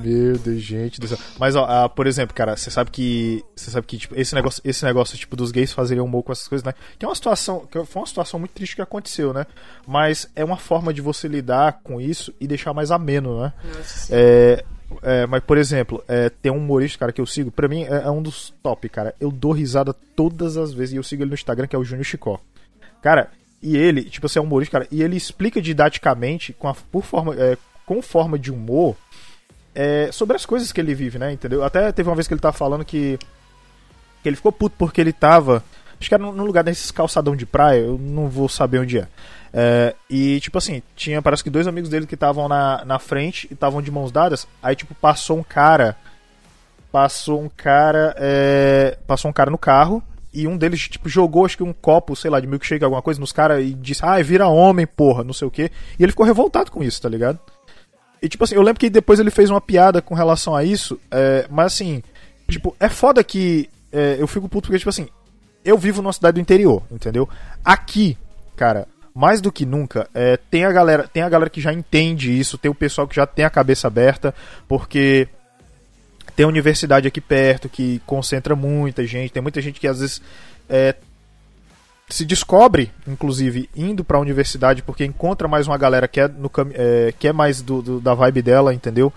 Meu Deus, gente do céu. Mas, ó, ah, por exemplo, cara, você sabe que. Você sabe que, tipo, esse negócio, esse negócio, tipo, dos gays fazerem humor com essas coisas, né? Que é uma situação. Que foi uma situação muito triste que aconteceu, né? Mas é uma forma de você lidar com isso e deixar mais ameno, né? É, é, mas, por exemplo, é, tem um humorista, cara, que eu sigo, pra mim é, é um dos top, cara. Eu dou risada todas as vezes e eu sigo ele no Instagram, que é o Júnior Chicó. Cara, e ele, tipo, você é um humorista, cara, e ele explica didaticamente, com a, por forma, é, com forma de humor, é, sobre as coisas que ele vive, né? Entendeu? Até teve uma vez que ele tava falando que, que ele ficou puto porque ele tava. Acho que era num lugar desses calçadão de praia, eu não vou saber onde é. É, e, tipo assim, tinha, parece que dois amigos dele que estavam na, na frente e estavam de mãos dadas. Aí, tipo, passou um cara. Passou um cara. é, passou um cara no carro. E um deles, tipo, jogou, acho que um copo, sei lá, de milkshake, alguma coisa, nos caras e disse, ai, vira homem, porra, não sei o quê. E ele ficou revoltado com isso, tá ligado? E tipo assim, eu lembro que depois ele fez uma piada com relação a isso, é, mas assim, tipo, é foda que é, eu fico puto porque, tipo assim, eu vivo numa cidade do interior, entendeu? Aqui, cara, mais do que nunca, é, tem a galera, tem a galera que já entende isso, tem o pessoal que já tem a cabeça aberta, porque tem a universidade aqui perto que concentra muita gente, tem muita gente que às vezes é, se descobre, inclusive, indo pra universidade porque encontra mais uma galera que é, no, é, que é mais do, do- da vibe dela, entendeu?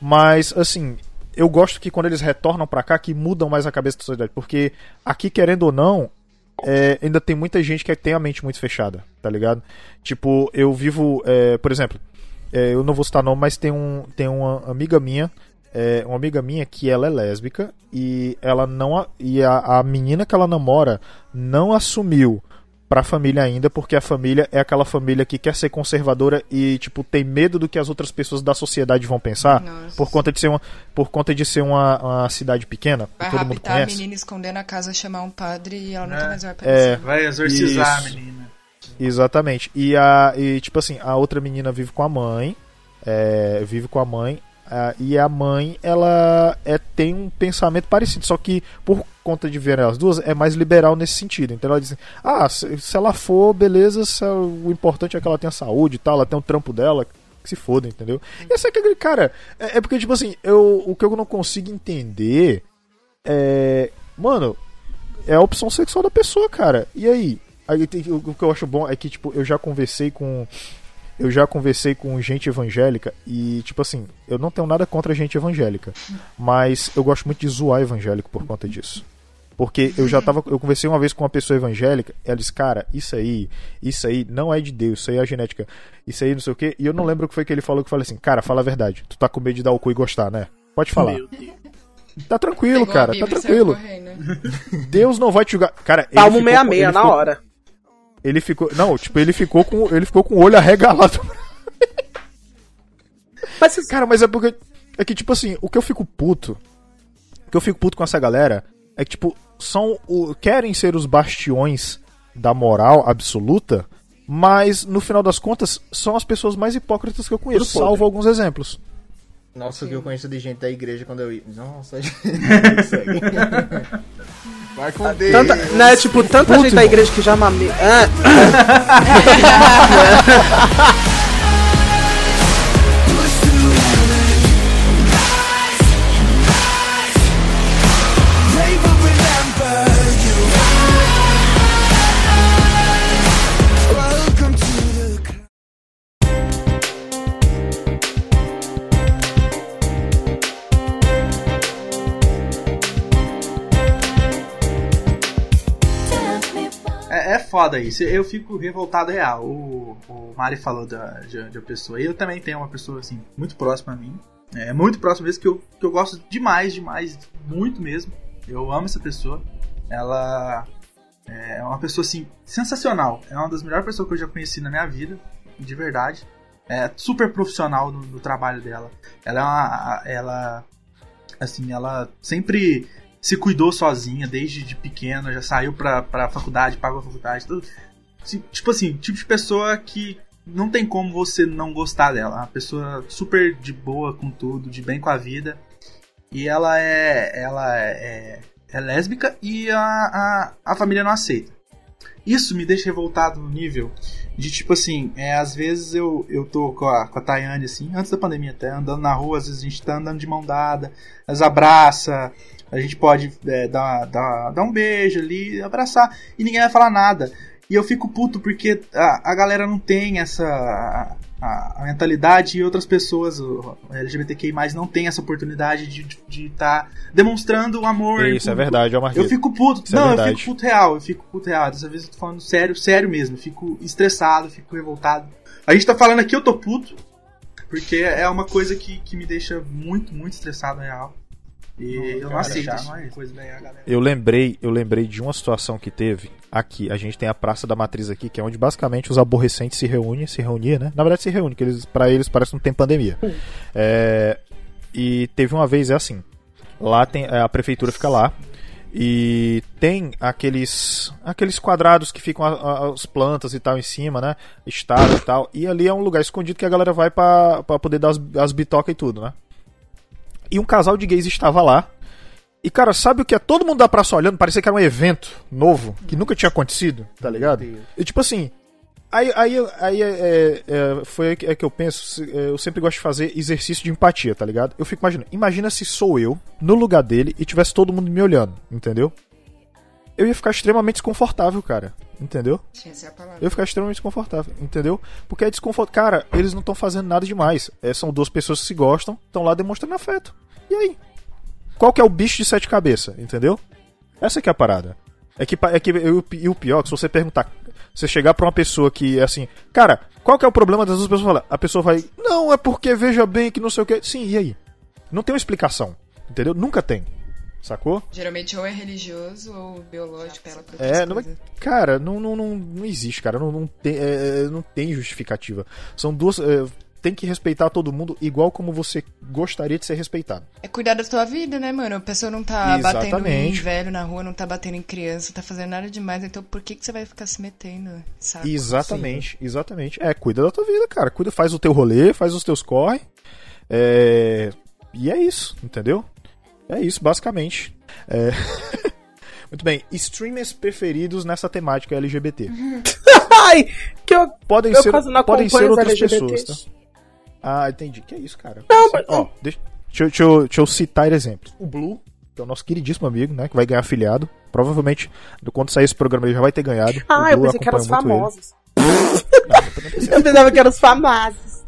Mas, assim, eu gosto que quando eles retornam pra cá, que mudam mais a cabeça da sociedade, porque aqui, querendo ou não, é, ainda tem muita gente que tem a mente muito fechada, tá ligado? Tipo, eu vivo, é, por exemplo, é, eu não vou citar nome, mas tem, um, tem uma amiga minha, é, uma amiga minha que ela é lésbica e ela não a- e a, a menina que ela namora não assumiu pra família ainda, porque a família é aquela família que quer ser conservadora e tipo tem medo do que as outras pessoas da sociedade vão pensar Nossa. por conta de ser uma por conta de ser uma, uma cidade pequena que Vai todo mundo raptar a conhece. menina, esconder na casa, chamar um padre e ela nunca É. mais vai É, aparecer. Vai exorcizar Isso. a menina. Exatamente. E a e tipo assim, a outra menina vive com a mãe, é, vive com a mãe, ah, e a mãe ela é, tem um pensamento parecido, só que por conta de ver elas duas é mais liberal nesse sentido. Então ela diz: assim, "Ah, se, se ela for, beleza, o importante é que ela tenha saúde e tal, ela tem um trampo dela, que se foda, entendeu?" E essa que cara, é, é porque tipo assim, eu o que eu não consigo entender é, mano, é a opção sexual da pessoa, cara. E aí? Aí o que eu acho bom é que, tipo, eu já conversei com. Eu já conversei com gente evangélica e, tipo assim, eu não tenho nada contra gente evangélica. Mas eu gosto muito de zoar evangélico por conta disso. Porque eu já tava. Eu conversei uma vez com uma pessoa evangélica, ela disse, cara, isso aí, isso aí não é de Deus, isso aí é a genética. Isso aí não sei o quê. E eu não lembro o que foi que ele falou que eu falei assim, cara, fala a verdade. Tu tá com medo de dar o cu e gostar, né? Pode falar. Tá tranquilo, Pegou cara, tá Bíblia tranquilo. correndo. Deus não vai te julgar. Cara, ficou- 66 ele na ficou- hora. Ele ficou. Não, tipo, ele ficou com. Ele ficou com o olho arregalado. Mas Cara, mas é porque. É que, tipo assim, o que eu fico puto. O que eu fico puto com essa galera é que, tipo, são. O, querem ser os bastiões da moral absoluta, mas no final das contas são as pessoas mais hipócritas que eu conheço, salvo alguns exemplos. Nossa, o que eu conheço de gente da igreja quando eu ia. Nossa, isso aí. Vai com Deus. Tanta, né, tipo, tanta gente da igreja que já mame... Ah, foda isso. Eu fico revoltado real. O, o Mari falou da, de, de uma pessoa. Eu também tenho uma pessoa, assim, muito próxima a mim. É muito próxima mesmo, que eu, que eu gosto demais, demais, muito mesmo. Eu amo essa pessoa. Ela é uma pessoa, assim, sensacional. É uma das melhores pessoas que eu já conheci na minha vida, de verdade. É super profissional no, no trabalho dela. Ela é uma. Ela. Assim, ela sempre se cuidou sozinha desde de pequena, já saiu pra, pra faculdade, pagou a faculdade, tudo. Tipo assim, tipo de pessoa que não tem como você não gostar dela. Uma pessoa super de boa com tudo, de bem com a vida. E ela é. Ela é, é lésbica e a, a, a família não aceita. Isso me deixa revoltado no nível de tipo assim, é, às vezes eu, eu tô com a, com a Tayane assim, antes da pandemia até, andando na rua, às vezes a gente tá andando de mão dada, elas abraça, a gente pode é, dar, dar, dar um beijo ali, abraçar, e ninguém vai falar nada. E eu fico puto porque a, a galera não tem essa. A, a- a mentalidade e outras pessoas, o LGBTQI, não tem essa oportunidade de estar de, tá demonstrando o amor. Isso é verdade, ó, Eu Marquinhos. fico puto. Isso é não, eu verdade. fico puto real, eu fico puto real. Dessa vez eu tô falando sério, sério mesmo. Eu fico estressado, eu fico revoltado. A gente tá falando aqui, eu tô puto. Porque é uma coisa que, que me deixa muito, muito estressado real. E eu não aceito isso. é coisa galera. Eu lembrei, eu lembrei de uma situação que teve aqui. A gente tem a Praça da Matriz aqui, que é onde basicamente os aborrecentes se reúnem, se reuniam, né? Na verdade se reúnem, que eles, para eles parece que não tem pandemia. É, e teve uma vez é assim. Lá tem a prefeitura fica lá e tem aqueles aqueles quadrados que ficam a- a- as plantas e tal em cima, né? Estado e tal. E ali é um lugar escondido que a galera vai pra pra poder dar as, as bitocas e tudo, né? E um casal de gays estava lá. E, cara, sabe o que é? Todo mundo da praça olhando, parecia que era um evento novo, que nunca tinha acontecido, tá ligado? E tipo assim. Aí, aí, aí é, é, é, foi é que eu penso, é, eu sempre gosto de fazer exercício de empatia, tá ligado? Eu fico imaginando, imagina se sou eu, no lugar dele, e tivesse todo mundo me olhando, entendeu? Eu ia ficar extremamente desconfortável, cara, entendeu? Essa é a palavra. Eu ia ficar extremamente desconfortável, entendeu? Porque é desconforto. Cara, eles não estão fazendo nada demais. É, são duas pessoas que se gostam, estão lá demonstrando afeto. E aí? Qual que é o bicho de sete cabeças, entendeu? Essa que é a parada. É que, é que eu- e o pior, é que se você perguntar, você chegar pra uma pessoa que é assim, cara, qual que é o problema das duas pessoas falar? A pessoa vai, não, é porque veja bem que não sei o que. Sim, e aí? Não tem uma explicação, entendeu? Nunca tem. Sacou? Geralmente ou é religioso ou biológico, ela É, não cara, não, não, não, não existe, cara. Não, não, tem, é, é, não tem justificativa. São duas. é, tem que respeitar todo mundo igual como você gostaria de ser respeitado. É cuidar da tua vida, né, mano? A pessoa não tá batendo em Exatamente. velho na rua, não tá batendo em criança, tá fazendo nada demais, então por que, que você vai ficar se metendo? Saco? Exatamente, exatamente. É, cuida da tua vida, cara. Cuida, faz o teu rolê, faz os teus corre. É, E é isso, entendeu? É isso, basicamente. É, Muito bem, streamers preferidos nessa temática LGBT. Ai, que eu, Podem eu ser, não podem ser outras LGBTs. pessoas, tá? Ah, entendi. Que é isso, cara? Não, mas- Ó, deixa, deixa, eu- deixa eu, deixa eu citar exemplos. O Blue, que é o nosso queridíssimo amigo, né? Que vai ganhar afiliado. Provavelmente, quando sair esse programa, ele já vai ter ganhado. Ah, eu pensei que eram os acompanha muito ele. famosos. eu pensava que eram os famosos.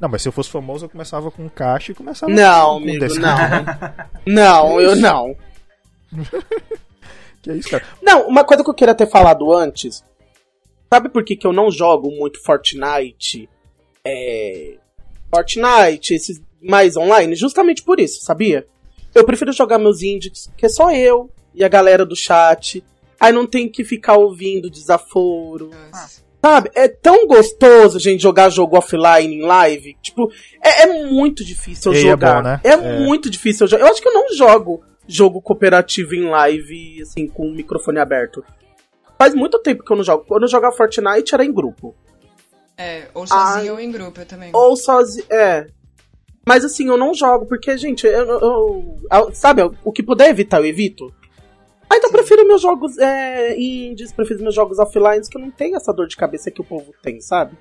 Não, mas se eu fosse famoso, eu começava com caixa e começava Não, com amigo, desse- não. Não, eu não. Que é isso, cara? Não, uma coisa que eu queria ter falado antes. Sabe por que, que eu não jogo muito Fortnite? É. Fortnite, esses mais online? Justamente por isso, sabia? Eu prefiro jogar meus indies, que é só eu e a galera do chat. Aí não tem que ficar ouvindo desaforo. Sabe? É tão gostoso a gente jogar jogo offline em live. Tipo, é, é muito difícil eu é jogar. bom, né? É, É. muito difícil eu jogar. Eu acho que eu não jogo jogo cooperativo em live, assim, com o microfone aberto. Faz muito tempo que eu não jogo. Quando eu jogava Fortnite era em grupo. É, ou sozinho Ai. ou em grupo, eu também. Ou sozinho. É. Mas assim, eu não jogo, porque, gente, eu, eu- eu- sabe, o que puder evitar, eu evito. Então eu prefiro meus jogos é, indies, prefiro meus jogos offline, que eu não tenho essa dor de cabeça que o povo tem, sabe?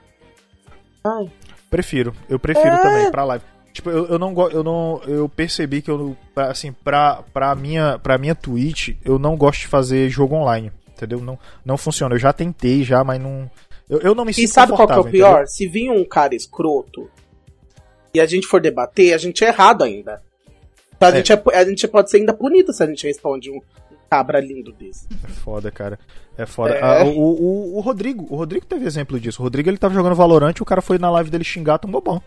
Ai. Prefiro. Eu prefiro É. também, pra live. Tipo, eu, eu não eu não eu percebi que eu assim, pra, pra minha pra minha Twitch, eu não gosto de fazer jogo online, entendeu? Não não funciona. Eu já tentei já, mas não eu, eu não me sinto E sabe qual que é o pior? entendeu? Se vir um cara escroto e a gente for debater, a gente é errado ainda. Então, a, É. gente é- a gente pode ser ainda punido se a gente responde um, cabra lindo desse. É foda, cara. É foda. É. Ah, o, o, o Rodrigo, o Rodrigo teve exemplo disso. O Rodrigo ele tava jogando Valorant e o cara foi na live dele xingar, tomou bom.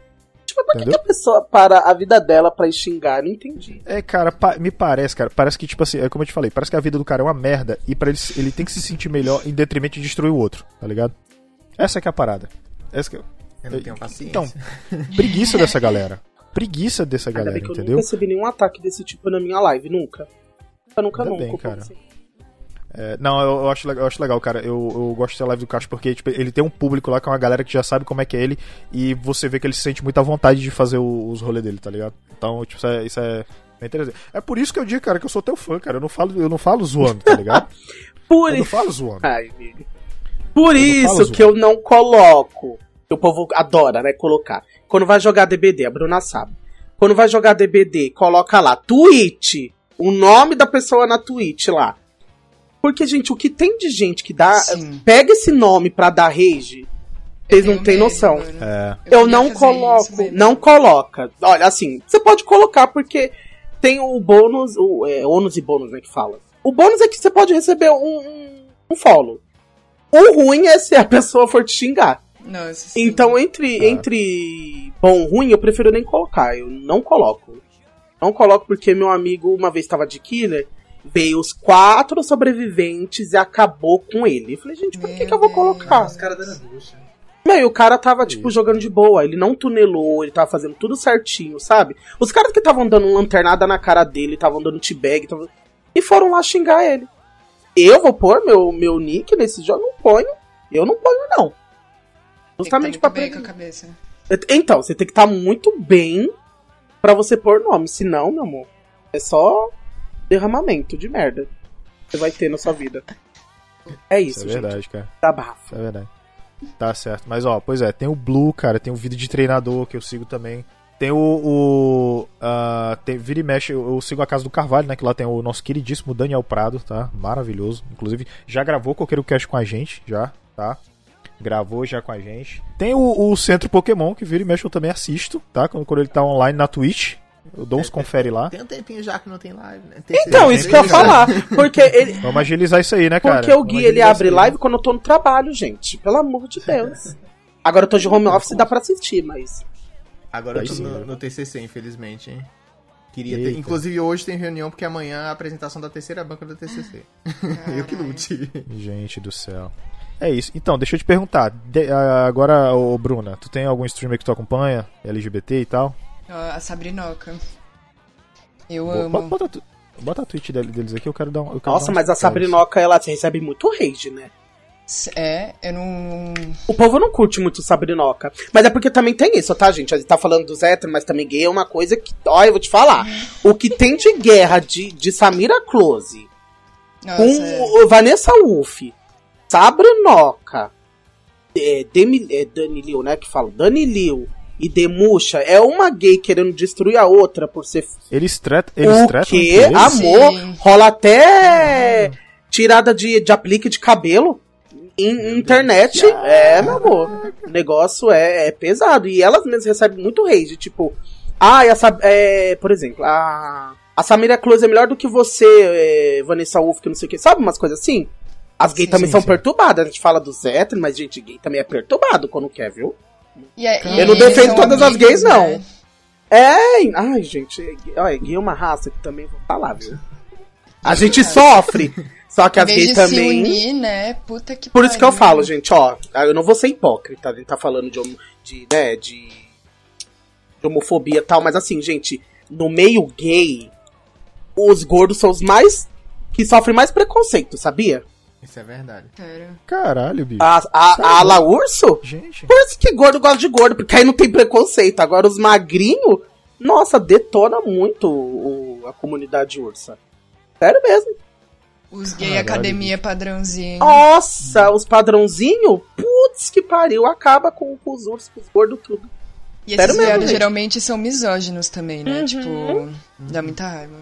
Tipo, por que, Entendeu? que a pessoa para a vida dela pra ir xingar? Não entendi. É, cara, pa- me parece, cara, parece que, tipo assim, é como eu te falei, parece que a vida do cara é uma merda e para ele, ele tem que se sentir melhor em detrimento de destruir o outro, tá ligado? Essa que é a parada. Essa que é... Eu não tenho paciência. Então, preguiça dessa galera. Preguiça dessa Ainda galera, bem que eu entendeu? nunca recebi nenhum ataque desse tipo na minha live, nunca. Nunca, nunca, Ainda nunca. bem, cara. assim. É, não, eu, eu acho, legal- eu acho legal, cara. Eu, eu gosto da live do Cacho porque tipo, ele tem um público lá com uma galera que já sabe como é que é ele e você vê que ele se sente muito à vontade de fazer o- os rolês dele, tá ligado? Então, tipo, isso é, isso é interessante. É por isso que eu digo, cara, que eu sou teu fã, cara. Eu não falo, eu não falo zoando, tá ligado? Por Eu não isso. falo zoando. Ai. Por Eu não isso que eu não coloco. O povo adora, né? Colocar. Quando vai jogar DBD, a Bruna sabe. Quando vai jogar DBD, coloca lá, Twitch. O nome da pessoa na Twitch lá. Porque, gente, o que tem de gente que dá. Sim. Pega esse nome pra dar rage. Vocês não têm noção. É. Eu queria não coloco. não coloca. Olha, assim, você pode colocar porque tem o bônus, o é, ônus e bônus, né, que fala. O bônus é que você pode receber um, um, um follow. O ruim é se a pessoa for te xingar. Nossa. Então, entre, Tá. entre bom e ruim, eu prefiro nem colocar. Eu não coloco. Não coloco porque meu amigo uma vez estava de killer, veio os quatro sobreviventes e acabou com ele. Eu falei, gente, por que, que eu vou colocar? Os caras dando bucha. Meu, e o cara tava, tipo, jogando de boa. Ele não tunelou, ele tava fazendo tudo certinho, sabe? Os caras que estavam dando lanternada na cara dele, estavam dando t-bag, tavam- e foram lá xingar ele. Eu vou pôr meu, meu nick nesse jogo? Não ponho. Eu não ponho, não. Tem que Justamente tá pra bem com a cabeça. Então, você tem que estar muito bem pra você pôr nome. Senão, meu amor, é só derramamento de merda. que Você vai ter na sua vida. É isso, Isso é gente. verdade, cara. Tá bafo. Isso é verdade. Tá certo. Mas, ó, pois é, tem o Blue, cara, tem o vídeo de treinador que eu sigo também. Tem o. o ah, tem, vira e mexe, eu, eu sigo a casa do Carvalho, né? Que lá tem o nosso queridíssimo Daniel Prado, tá? Maravilhoso. Inclusive, já gravou Coqueiro Cast com a gente, já, tá? Gravou já com a gente. Tem o, o Centro Pokémon, que vira e mexe eu também assisto, tá? Quando, quando ele tá online na Twitch. Eu dou uns confere lá. Tem um tempinho já que não tem live, né? Então, isso que eu ia falar. Porque ele, Vamos agilizar isso aí, né, cara? Porque o Gui, ele abre aí. live quando eu tô no trabalho, gente. Pelo amor de Deus. Agora eu tô de home office e dá pra assistir, mas. Agora eu tô sim, no, né? no TCC, infelizmente, hein? Queria ter. Inclusive hoje tem reunião porque amanhã é a apresentação da terceira banca do TCC. eu que lute. Gente do céu. É isso. Então, deixa eu te perguntar. de- ah, agora, ô Bruna, tu tem algum streamer que tu acompanha? LGBT e tal? A Sabrinoca. Eu Bo- amo. Bota, bota, tu- bota a tweet dele- deles aqui, eu quero dar um. quero Nossa, dar mas a. Sabrinoca, ela recebe muito rage, né? É, eu não. O povo não curte muito Sabrinoca. Mas é porque também tem isso, tá, gente? A gente tá falando dos héteros, mas também gay é uma coisa que. Ó, eu vou te falar. O que tem de guerra de, de Samira Close Nossa, com é. o Vanessa Wolff, Sabrinoca, é, Demi, é Dani Liu, né? Que fala, Dani Liu e Demuxa é uma gay querendo destruir a outra por ser. Eles tretam. Eles o entre eles? Amor? Sim. Rola até tirada de, de aplique de cabelo. Em internet, é, meu amor. O negócio é, é pesado. E elas mesmas recebem muito rage. Tipo, ah, essa. É, por exemplo, a. A Samira Close é melhor do que você, é, Vanessa Wolff, que não sei o que. Sabe umas coisas assim? As gays Sim, também sim, são sim. perturbadas. A gente fala dos héteros, mas gente gay também é perturbado quando quer, viu? E é- e Eu não defendo todas as gays, não. né? É, ai, gente, é, olha, gay é uma raça que também vou falar, viu? A gente sofre. Só que Em as vez gays de também. se unir, né? Puta que Por isso que eu falo, gente, ó, eu não vou ser hipócrita, a gente tá falando de, de né, de, de homofobia e tal, mas assim, gente, no meio gay, os gordos são os mais que sofrem mais preconceito, sabia? Isso é verdade. Sério. Caralho, bicho. A, a, a ala urso? Gente. Por isso que gordo gosta de gordo, porque aí não tem preconceito. Agora os magrinhos, nossa, detona muito o- a comunidade ursa. Sério mesmo. Os gay Caralho, academia padrãozinho. Nossa, os padrãozinhos, putz que pariu, acaba com, com os ursos, com os gordos, tudo. E sério esses mesmo, viados gente. geralmente são misóginos também, né? Uhum. Tipo, dá muita raiva.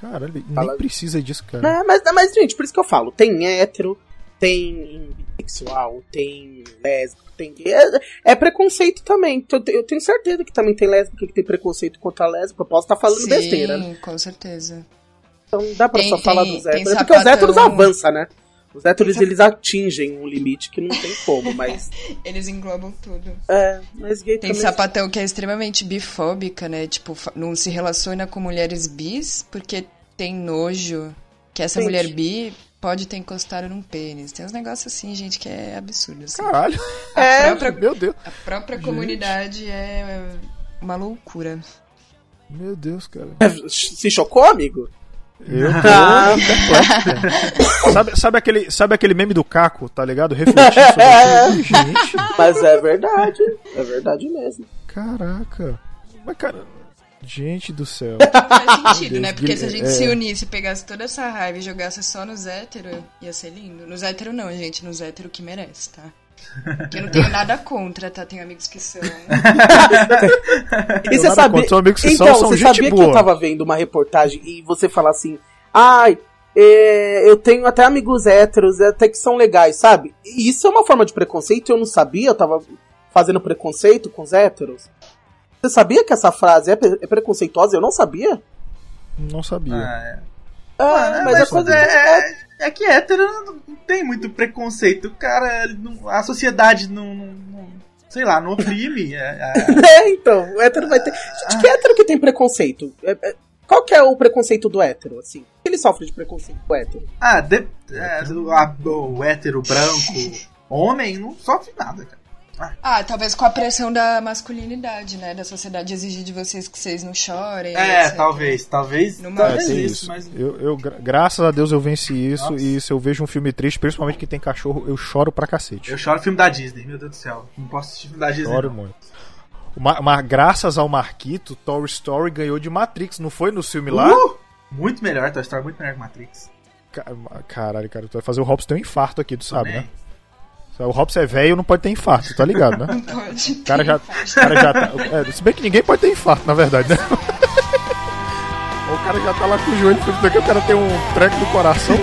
Caralho, nem Fala- precisa disso, cara. Né, Mas, mas, gente, por isso que eu falo, tem hétero, tem bissexual, tem lésbico, tem gay. É, é preconceito também. Eu te- Eu tenho certeza que também tem lésbica que tem preconceito contra a lésbica. Eu posso estar falando Sim, besteira. né? com certeza. Então não dá pra Tem- só falar tem- dos tem héteros. É porque os héteros avançam, né? Os héteros, eles atingem um limite que não tem como, mas... Eles englobam tudo. É, mas gay Tem também... sapatão que é extremamente bifóbica, né? Tipo, não se relaciona com mulheres bis porque tem nojo que essa Gente. mulher bi pode ter encostado num pênis. Tem uns negócios assim, gente, que é absurdo. Assim. Caralho. A É, própria, Meu Deus. a própria comunidade é uma loucura. Meu Deus, cara. Se chocou, amigo? Eu Ah. tô sabe, sabe, aquele, sabe aquele meme do Caco, tá ligado? Refletindo sobre aquilo. Gente, Mas é verdade. É verdade mesmo. caraca. Mas, cara. Gente do céu. Faz sentido, né? Porque se a é. gente se unisse, pegasse toda essa raiva e jogasse só nos héteros, ia ser lindo. Nos héteros não, gente. Nos héteros que merece, tá? Que eu não tenho nada contra, tá? Tenho amigos que são. E você sabia... contra os amigos que então, são, são você sabia que boa. eu tava vendo uma reportagem e você fala assim, ai, é, eu tenho até amigos héteros, até que são legais, sabe? E isso é uma forma de preconceito, eu não sabia, eu tava fazendo preconceito com os héteros. Você sabia que essa frase é, pre- é preconceituosa? Eu não sabia. Não sabia. Ah, é. Ah, Mano, mas, é coisa é, é, que hétero não tem muito preconceito. Cara, não- a sociedade não, não- sei lá, não oprime. é- é- É, então, o hétero vai ter. Gente, que hétero que tem preconceito? É- é- Qual que é o preconceito do hétero, assim? Ele sofre de preconceito do hétero. ah, de- é, o hétero branco, homem, não sofre nada, cara. Ah, talvez com a pressão da masculinidade, né? Da sociedade exigir de vocês que vocês não chorem. É, etc. talvez, talvez. Numa- É, talvez tem isso, isso. mas. Eu, eu, gra- graças a Deus eu venci isso Nossa. e se eu vejo um filme triste, principalmente que tem cachorro, eu choro pra cacete. Eu choro filme da Disney, meu Deus do céu. Não posso assistir filme da Disney. Choro não. muito. Ma- ma- graças ao Marquito, Toy Story ganhou de Matrix, não foi no filme lá? Uh! Muito melhor, Toy Story muito melhor que Matrix. Ca- Caralho, cara, tu vai fazer o Robson ter um infarto aqui, tu sabe, Nem. né? O Robson é velho, não pode ter infarto, tá ligado, né? Não pode. O cara já, o cara já tá. é, se bem que ninguém pode ter infarto, na verdade, né? o cara já tá lá com o joelho aqui, o cara tem um tranco no coração.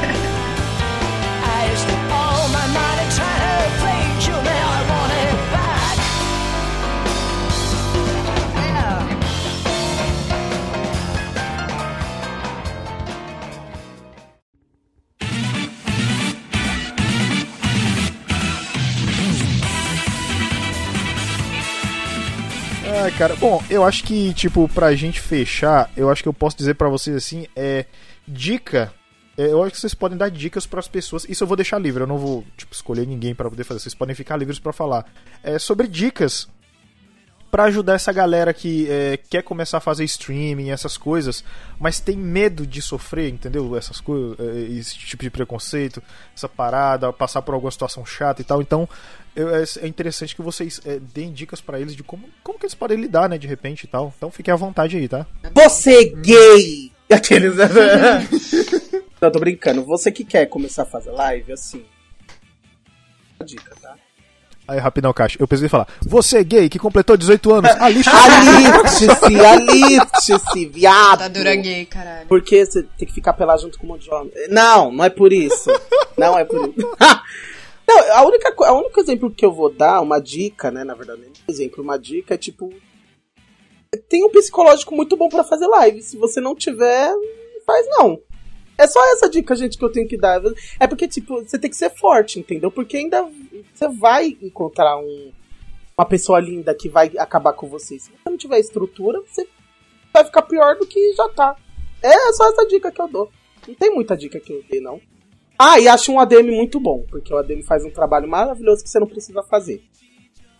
Cara, bom, eu acho que, tipo, pra gente fechar, eu acho que eu posso dizer pra vocês assim, é. Dica. é, eu acho que vocês podem dar dicas pras pessoas. Isso eu vou deixar livre, eu não vou, tipo, escolher ninguém pra poder fazer. Vocês podem ficar livres pra falar. É, sobre dicas pra ajudar essa galera que é, quer começar a fazer streaming, essas coisas, mas tem medo de sofrer, entendeu? Essas coisas, é, esse tipo de preconceito, essa parada, passar por alguma situação chata e tal. Então, eu- é, é interessante que vocês é, deem dicas pra eles de como, como que eles podem lidar, né, de repente e tal. Então, fiquem à vontade aí, tá? Você gay! Aqueles. Não, tô brincando. Você que quer começar a fazer live, assim. Uma dica, tá? Aí, rapidão, Caixa, eu pensei em falar, você gay que completou 18 anos, aliste Aliste-se, aliste-se, viado. Tá dura gay, caralho. Porque você tem que ficar pelado junto com um monte de homem. Não, não é por isso. Não é por isso. não, a única, a único exemplo que eu vou dar, uma dica, né? Na verdade, um exemplo, uma dica é tipo. Tem um psicológico muito bom pra fazer live. Se você não tiver, faz não. É só essa dica, gente, que eu tenho que dar. É porque, tipo, você tem que ser forte, entendeu? Porque ainda você vai encontrar um, uma pessoa linda que vai acabar com você. Se você não tiver estrutura, você vai ficar pior do que já tá. É só essa dica que eu dou. Não tem muita dica que eu dei, não. Ah, e acho um ADM muito bom, porque o ADM faz um trabalho maravilhoso que você não precisa fazer.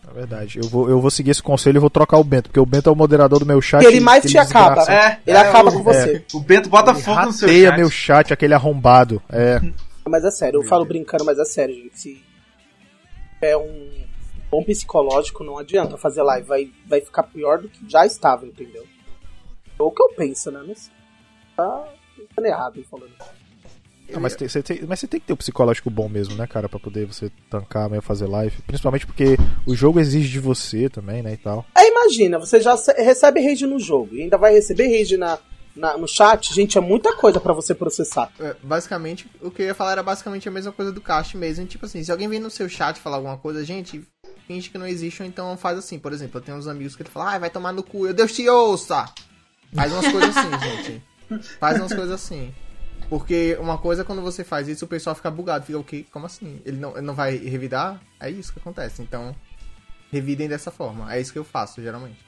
É verdade, eu vou, eu vou seguir esse conselho e vou trocar o Bento, porque o Bento é o moderador do meu chat. Ele mais te acaba. É, Ele é, acaba o- com você. O Bento bota Ele fogo no seu chat. meu chat, aquele arrombado. É. Mas é sério, eu falo brincando, mas é sério, gente. Se é um bom psicológico, não adianta fazer live. Vai, vai ficar pior do que já estava, entendeu? É o que eu penso, né? Não sei. Tá pensando errado falando. Não, mas, tem- você tem, mas você tem que ter o psicológico bom mesmo, né, cara? Pra poder você tancar, meio fazer live. Principalmente porque o jogo exige de você também, né, e tal. Aí imagina, você já recebe rage no jogo e ainda vai receber rage na, na- no chat. Gente, é muita coisa pra você processar. É, basicamente, o que eu ia falar era basicamente a mesma coisa do cast mesmo. Tipo assim, se alguém vem no seu chat falar alguma coisa, gente, finge que não existe, ou então faz assim. Por exemplo, eu tenho uns amigos que ele fala, ai, vai tomar no cu, eu Deus te ouça! Faz umas coisas assim, gente. Faz umas coisas assim. Porque uma coisa é quando você faz isso, o pessoal fica bugado. Fica o quê? Como assim? Ele não, ele não vai revidar? É isso que acontece. Então, revidem dessa forma. É isso que eu faço, geralmente.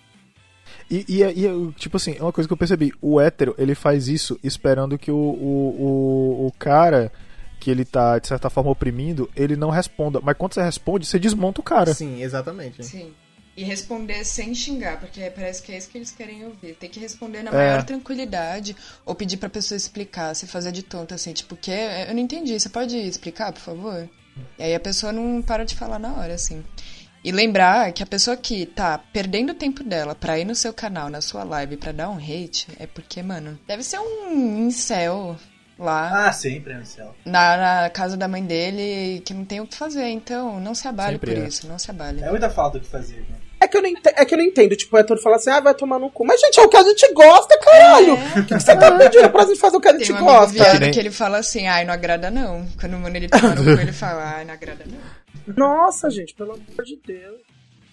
E, e, e, tipo assim, é uma coisa que eu percebi. O hétero, ele faz isso esperando que o, o, o, o cara que ele tá, de certa forma, oprimindo, ele não responda. Mas quando você responde, você desmonta o cara. Sim, exatamente. Sim. E responder sem xingar, porque parece que é isso que eles querem ouvir. Tem que responder na É. maior tranquilidade, ou pedir pra pessoa explicar, se fazer de tonto, assim, tipo, que eu não entendi, você pode explicar, por favor? E aí a pessoa não para de falar na hora, assim. E lembrar que a pessoa que tá perdendo o tempo dela pra ir no seu canal, na sua live, pra dar um hate, é porque, mano, deve ser um incel lá Ah, sempre é no céu. na, na casa da mãe dele que não tem o que fazer. Então, não se abale Sempre por é. isso, não se abale. É muita falta o que fazer, né? É que, eu não é que eu não entendo. Tipo, o Héctor fala assim, ah, vai tomar no cu. Mas, gente, é o que a gente gosta, caralho. O que, que você tá pedindo pra gente fazer o que a Tem gente um amigo gosta? viado Que nem- que ele fala assim, ai, não agrada não. Quando o mano ele toma no cu, ele fala, ai, não agrada não. Nossa, gente, pelo amor de Deus.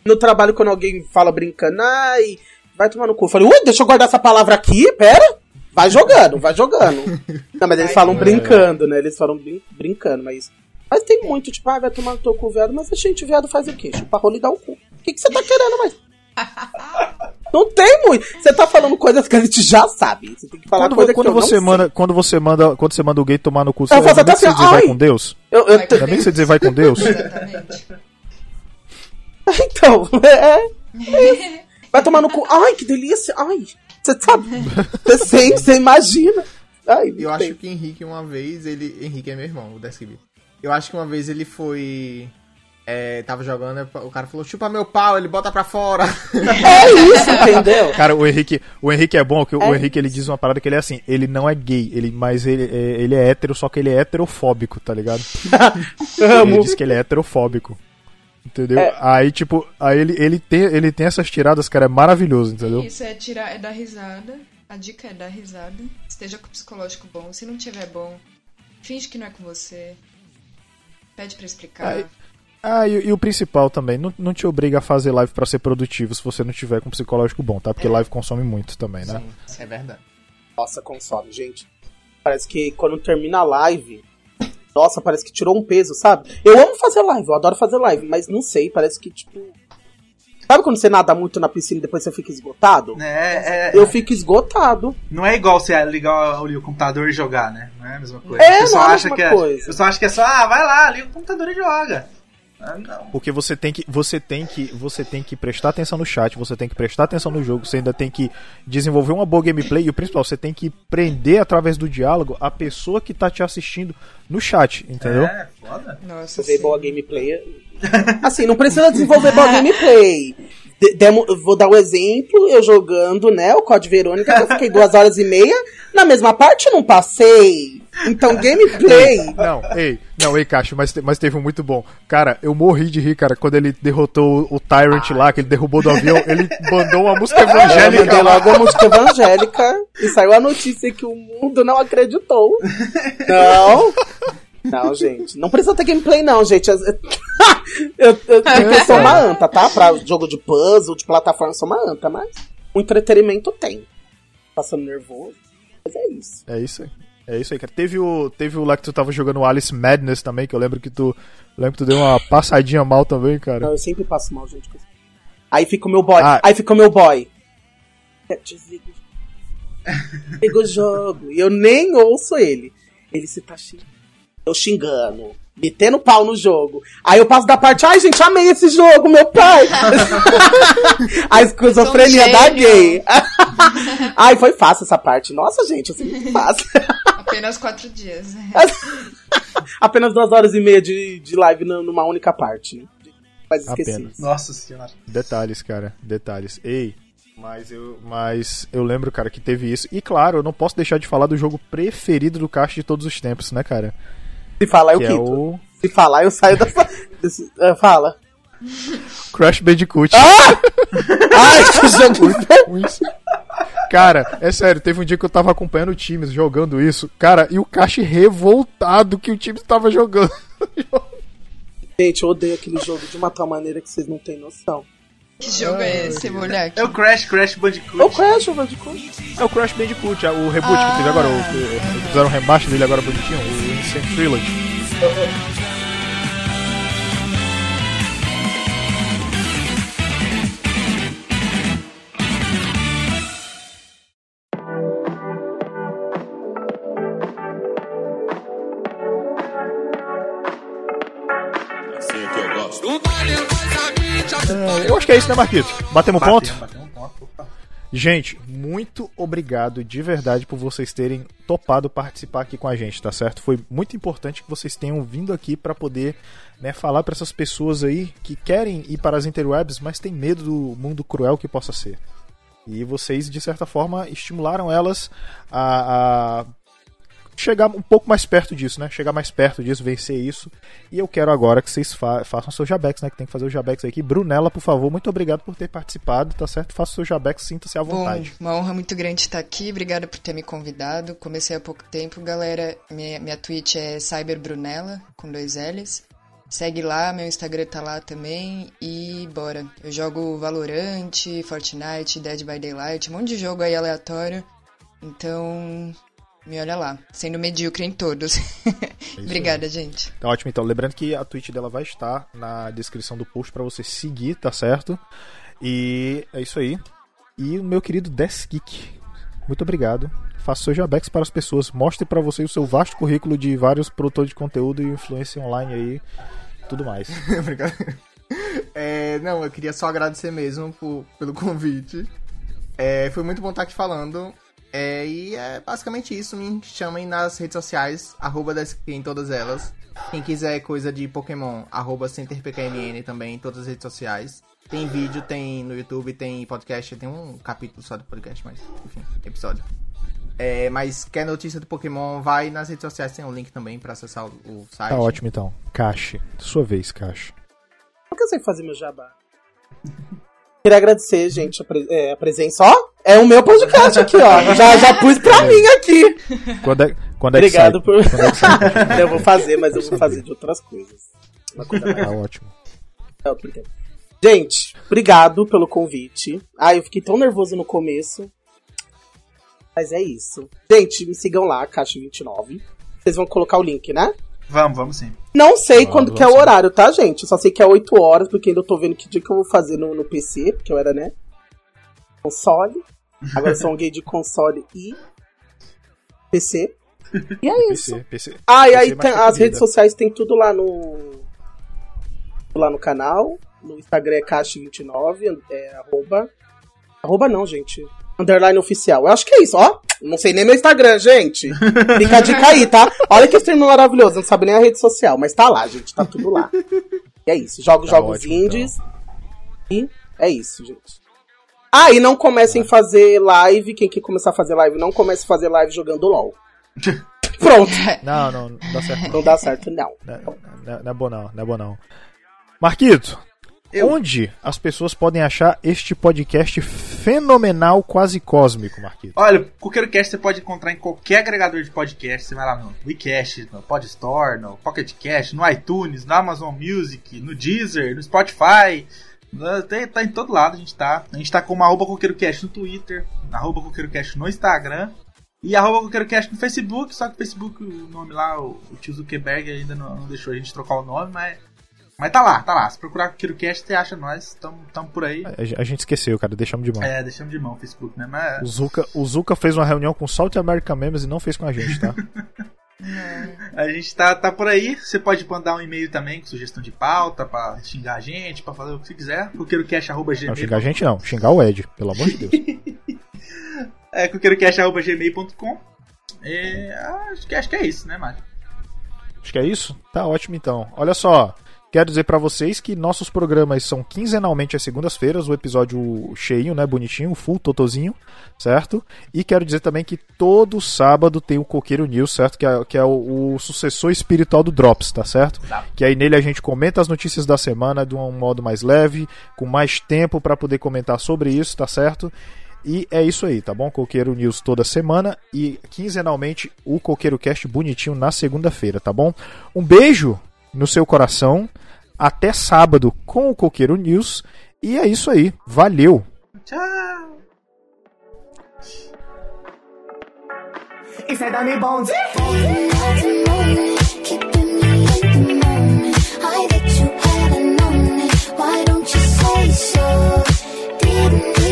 No trabalho, quando alguém fala brincando, ai, vai tomar no cu. Eu falei, ui, deixa eu guardar essa palavra aqui, pera. Vai jogando, vai jogando. Não, mas eles Vai falam brincando, né? Eles falam brin- brincando, mas. Mas tem muito, tipo, ah, vai tomar no teu cu, viado. Mas a gente, viado, faz o quê? Chupa rola e dá o cu. O que, que você tá querendo mais? Não tem muito. Você tá falando coisas que a gente já sabe. Você tem que falar Quando, coisa quando que eu você não manda, quando você manda, quando você manda o gay tomar no cu, você Eu faço ainda até bem que você assim, dizer vai ai. com Deus? sei. Eu, eu Ainda bem que você dizer vai com Deus? Exatamente. Então, é. é. Vai tomar no cu. Ai, que delícia. Ai, você sabe. Você sente, você imagina. Ai, Eu acho tem. que Henrique uma vez, ele. Henrique é meu irmão, o Deskib. Eu acho que uma vez ele foi. É, tava jogando, o cara falou, chupa meu pau, ele bota pra fora. É isso, entendeu? Cara, o Henrique, o Henrique é bom, que o É Henrique ele diz uma parada que ele é assim, ele não é gay, ele, mas ele, é, ele é hétero, só que ele é heterofóbico, tá ligado? Ele diz que ele é heterofóbico. Entendeu? É. Aí, tipo, aí ele, ele, tem, ele tem essas tiradas, cara, é maravilhoso, entendeu? Isso é tirar, é dar risada. A dica é dar risada. Esteja com o psicológico bom. Se não tiver bom, finge que não é com você. Pede pra explicar. Ai. Ah, e, e o principal também, não, não te obriga a fazer live pra ser produtivo se você não tiver com um psicológico bom, tá? Porque live consome muito também, né? Sim, é verdade. Nossa, console, gente. Parece que quando termina a live. Nossa, parece que tirou um peso, sabe? Eu amo fazer live, eu adoro fazer live, mas não sei, parece que, tipo. Sabe quando você nada muito na piscina e depois você fica esgotado? É, é, Eu fico esgotado. Não é igual você ligar o, o computador e jogar, né? Não é a mesma coisa. É, o pessoal não é a acha mesma que é, coisa. o pessoal acha que é só, ah, vai lá, liga o computador e joga. Ah. Porque você tem que você tem que você tem que prestar atenção no chat, você tem que prestar atenção no jogo, você ainda tem que desenvolver uma boa gameplay e o principal, você tem que prender através do diálogo a pessoa que tá te assistindo no chat, entendeu? É, foda. Nossa, boa gameplay. Assim, não precisa desenvolver boa gameplay. De- demo- vou dar um exemplo, eu jogando, né, o Code Verônica, que eu fiquei duas horas e meia, na mesma parte eu não passei. Então, gameplay. Não, ei, não, ei, Cacho, mas, mas teve um muito bom. Cara, eu morri de rir, cara, quando ele derrotou o, o Tyrant lá, que ele derrubou do avião, ele mandou uma música evangélica mandei lá. logo a música evangélica e saiu a notícia que o mundo não acreditou. Não. Não, gente. Não precisa ter gameplay, não, gente. Eu, eu, eu, eu sou uma anta, tá? Pra jogo de puzzle, de plataforma, eu sou uma anta, mas o entretenimento tem. Passando nervoso. Mas é isso. É isso aí. É isso aí, cara. Teve o, teve o lá que tu tava jogando Alice Madness também, que eu lembro que tu. lembro que tu deu uma passadinha mal também, cara. Não, eu sempre passo mal, gente. Aí fica o meu boy. Ah. Aí fica o meu boy. Desliga o- jogo. E eu nem ouço ele. Ele se tá xingando. Eu xingando. Metendo pau no jogo. Aí eu passo da parte, ai gente, amei esse jogo, meu pai. A esquizofrenia um da gay. ai, foi fácil essa parte. Nossa, gente, eu sempre faço. Apenas quatro dias. Apenas duas horas e meia de, de live nu- numa única parte. né? Mas esqueci. Apenas. Nossa senhora. Detalhes, cara. Detalhes. Ei. Mas eu, mas eu lembro, cara, que teve isso. E claro, eu não posso deixar de falar do jogo preferido do Caixa de todos os tempos, né, cara? Se falar, eu Que é quito. o Se falar, eu saio da. ah, fala. Crash Bandicoot. Ai, que jogo. Cara, é sério, teve um dia que eu tava acompanhando times jogando isso, cara, e o Cash revoltado que o time tava jogando. Gente, eu odeio aquele jogo de uma tal maneira que vocês não têm noção. Que jogo é esse? Aqui. É o Crash, Crash Bandicoot. É o Crash, o Bandicoot. É o Crash Bandicoot, é o reboot que teve agora. O, o- fizeram um remaster dele agora bonitinho, o Insane Trilogy. É, eu acho que é isso, né, Marquito? Batemos Bateu, ponto? bateu um ponto. Opa. Gente, muito obrigado de verdade por vocês terem topado participar aqui com a gente, tá certo? Foi muito importante que vocês tenham vindo aqui para poder né, falar para essas pessoas aí que querem ir para as interwebs, mas têm medo do mundo cruel que possa ser. E vocês, de certa forma, estimularam elas a, a chegar um pouco mais perto disso, né? Chegar mais perto disso, vencer isso. E eu quero agora que vocês fa façam seu jabex, né? Que tem que fazer o jabex aqui. Brunella, por favor, muito obrigado por ter participado, tá certo? Faça o seu jabex, sinta-se à Bom, vontade. uma honra muito grande estar aqui. Obrigada por ter me convidado. Comecei há pouco tempo, galera. Minha, minha Twitch é CyberBrunella, com dois L's. Segue lá, meu Instagram tá lá também. E bora. Eu jogo Valorant, Fortnite, Dead by Daylight, um monte de jogo aí aleatório. Então, me olha lá. Sendo medíocre em todos. Obrigada, gente. Tá ótimo, então. Lembrando que a Twitch dela vai estar na descrição do post pra você seguir, tá certo? E é isso aí. E o meu querido Deskgeek, muito obrigado. Faça seu jabex para as pessoas. Mostre pra vocês o seu vasto currículo de vários produtores de conteúdo e influência online aí. Tudo mais. Obrigado. É, não, eu queria só agradecer mesmo por- pelo convite. É, foi muito bom estar aqui falando. É, e é basicamente isso. Me chamem nas redes sociais, arroba em todas elas. Quem quiser coisa de Pokémon, arroba CenterPKMN também em todas as redes sociais. Tem vídeo, tem no YouTube, tem podcast, tem um capítulo só de podcast, mas enfim, episódio. É, mas quer notícia do Pokémon, vai nas redes sociais, tem um link também pra acessar o, o site. Tá ótimo, então. Cache. Sua vez, Cache. Por que eu sei fazer meu jabá? Queria agradecer, gente, a, pre- é, a presença. Ó, é o meu podcast aqui, ó. Já, já pus pra mim aqui. Quando é, quando é Obrigado que por. sai? Quando é que sai? eu vou fazer, mas eu vou fazer de outras coisas. Uma coisa mais. Tá ótimo. Não. Gente, obrigado pelo convite. Ai, eu fiquei tão nervoso no começo. Mas é isso. Gente, me sigam lá, Caixa29. Vocês vão colocar o link, né? Vamos, vamos sim. Não sei Vamos, quando vamos que é o horário, tá, gente? Eu só sei que é 8 horas, porque ainda eu tô vendo que dia que eu vou fazer no, no PC, porque eu era, né? Console. Agora eu sou um gay de console e PC. E é isso. PC, PC. Ah, e PC aí mais tem- as redes sociais tem tudo lá no. Lá no canal. No Instagram é Caixa29, é arroba. Arroba não, gente. Underline oficial. Eu acho que é isso, ó. Não sei nem meu Instagram, gente. Fica a dica aí, tá? Olha que stream maravilhoso, não sabe nem a rede social, mas tá lá, gente. Tá tudo lá. E é isso. Jogo Tá jogos ótimo, indies. E é isso, gente. Ah, e não comecem a fazer live. Quem quer começar a fazer live, não comece a fazer live jogando LOL. Pronto. Não, não, não dá certo. Não dá certo, não. Não, não, não é bom não, não é bom não. Marquito, onde as pessoas podem achar este podcast fenomenal, quase cósmico, Marquito? Olha, o CoqueiroCast você pode encontrar em qualquer agregador de podcast. Você vai lá no WeCast, no Podstore, no PocketCast, no iTunes, no Amazon Music, no Deezer, no Spotify. Tem, tá em todo lado a gente tá. A gente tá com uma arroba CoqueiroCast no Twitter, arroba CoqueiroCast no Instagram e arroba CoqueiroCast no Facebook. Só que o Facebook, o nome lá, o, o tio Zuckerberg ainda não, não deixou a gente trocar o nome, mas... Mas tá lá, tá lá. Se procurar CoqueiroCast, você acha nós. Tamo, tamo por aí. A, a gente esqueceu, cara, deixamos de mão. É, deixamos de mão o Facebook, né? Mas... O Zuka, o Zuka fez uma reunião com o South American Memes e não fez com a gente, tá? A gente tá, tá por aí. Você pode mandar um e-mail também com sugestão de pauta, pra xingar a gente, pra fazer o que você quiser. Não coqueirocast.gmail.com xingar a gente não, xingar o Ed, pelo amor de Deus. É, coqueirocast.gmail.com é, acho, que, acho que é isso, né, Mário? Acho que é isso? Tá ótimo então. Olha só, quero dizer pra vocês que nossos programas são quinzenalmente às segundas-feiras, o episódio cheinho, né, bonitinho, full totozinho, certo? E quero dizer também que todo sábado tem o Coqueiro News, certo? Que é, que é o, o sucessor espiritual do Drops, tá certo? Tá. Que aí nele a gente comenta as notícias da semana de um modo mais leve, com mais tempo pra poder comentar sobre isso, tá certo? E é isso aí, tá bom? Coqueiro News toda semana e quinzenalmente o Coqueiro Cast bonitinho na segunda-feira, tá bom? Um beijo no seu coração. Até sábado com o Coqueiro News. E é isso aí. Valeu! Tchau! Why don't you say so? Didn't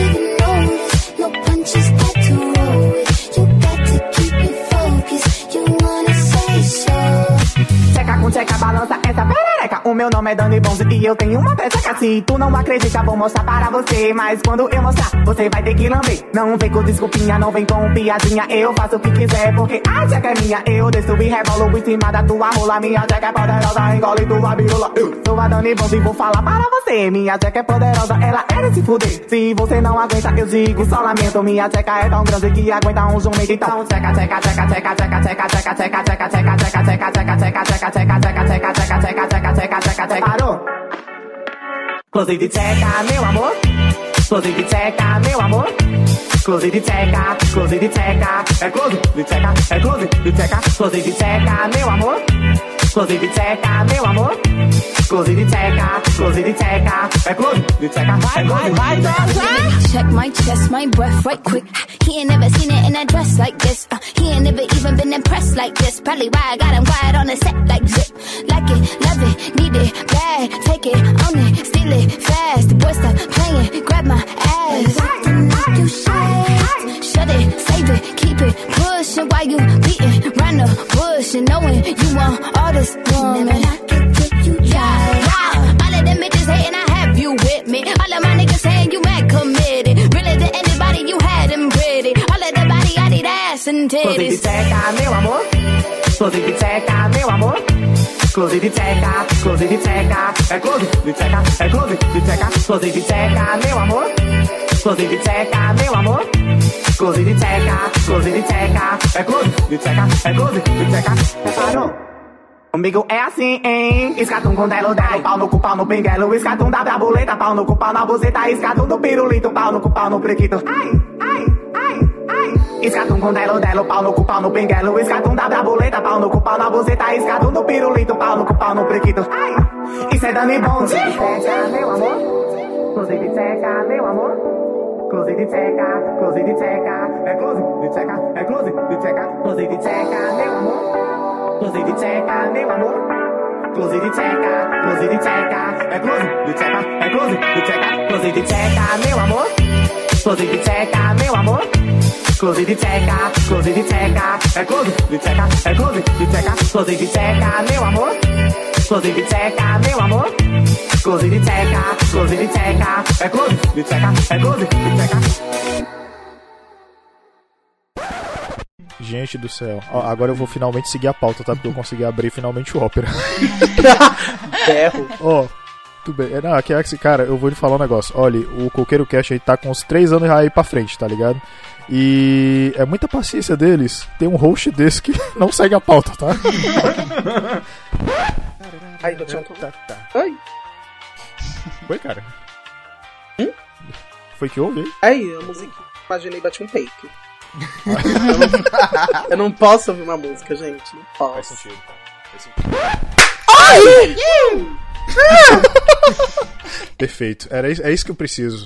Checa checa, balança essa perereca. O meu nome é Dani Bonzi e eu tenho uma peteca. Se tu não acredita, vou mostrar para você. Mas quando eu mostrar, você vai ter que lamber. Não vem com desculpinha, não vem com piadinha. Eu faço o que quiser, porque a checa é minha. Eu desço e rebolo em cima da tua rola. Minha checa é poderosa, engole tua birola. Eu sou a Dani Bonzi e vou falar para você. Minha checa é poderosa, ela é de se fuder. Se você não aguenta, eu digo só lamento. Minha checa é tão grande que aguenta um jumento. Então checa, checa, checa, checa, checa, checa, checa, checa, checa, checa, checa, checa, checa, checa, checa, checa, checa, checa, checa. É é checa, tcheca, tcheca, tcheca, tcheca, parou. Close tcheca, meu amor. Close tcheca, meu amor. Close tcheca, close tcheca. É close tcheca, é close tcheca. Close tcheca, meu amor. Close tcheca, meu amor. De checa, close de checa. É close de checa, é close de checa. Check my chest, my breath right quick. He ain't never seen it in a dress like this. Uh, he ain't never even been impressed like this. Probably why I got him quiet on the set like zip. Like it, love it, need it, bad. Take it, own it, steal it, fast. The boy stop playing, grab my ass. Acting like you should. Shut it, save it, keep it pushing while you beating round the bush and knowing you want all this woman. Close it, Closetiteca, meu amor. Closetiteca, meu Close Closetiteca, closetiteca, é closetiteca, é closetiteca, closetiteca, meu amor. Closetiteca, meu amor. close it, é closetiteca, é closetiteca. Parou. Comigo é assim, hein? Escatum com delo, delo, pau no cu, pau no pinguelo. Escatum da brabuleta, pau no cu, pau na buzeta. Escatum do pirulito, pau no cu, pau no prequito. Ai, ai, ai, ai. Escatum com delo, delo, pau no cu, pau no pinguelo. Escatum da brabuleta, pau no cu, pau na buzeta. Escatum do pirulito, pau no cu, pau no prequito. Ai, isso é Dani Bond. Seca, meu amor. Close de seca, meu amor. Close de seca, close de seca. É close de seca, é close de seca. Close de seca, meu amor. così di cieca il mio amor così di cieca close di cieca è close di cieca è così di cieca così di cieca il mio amor così di cieca il mio amor così di cieca così di cieca è così di cieca è così di cieca così di cieca il mio amor così di cieca il mio amor così di cieca così di cieca è close di cieca è close di cieca Gente do céu. Ó, agora eu vou finalmente seguir a pauta, tá? Porque eu consegui abrir finalmente o ópera. Berro. Ó, tudo bem. É, Não, aqui é esse cara, eu vou lhe falar um negócio. Olha, o Coqueiro Cash aí tá com uns 3 anos aí pra frente, tá ligado? E é muita paciência deles ter um host desse que não segue a pauta, tá? Ai, tinha um... tá, tá. Ai, Foi, cara? Foi que houve aí? aí, a música. Imaginei bati um take. Eu, não, eu não posso ouvir uma música, gente. Não posso. sentido. Faz sentido. Perfeito. Era isso, é isso que eu preciso.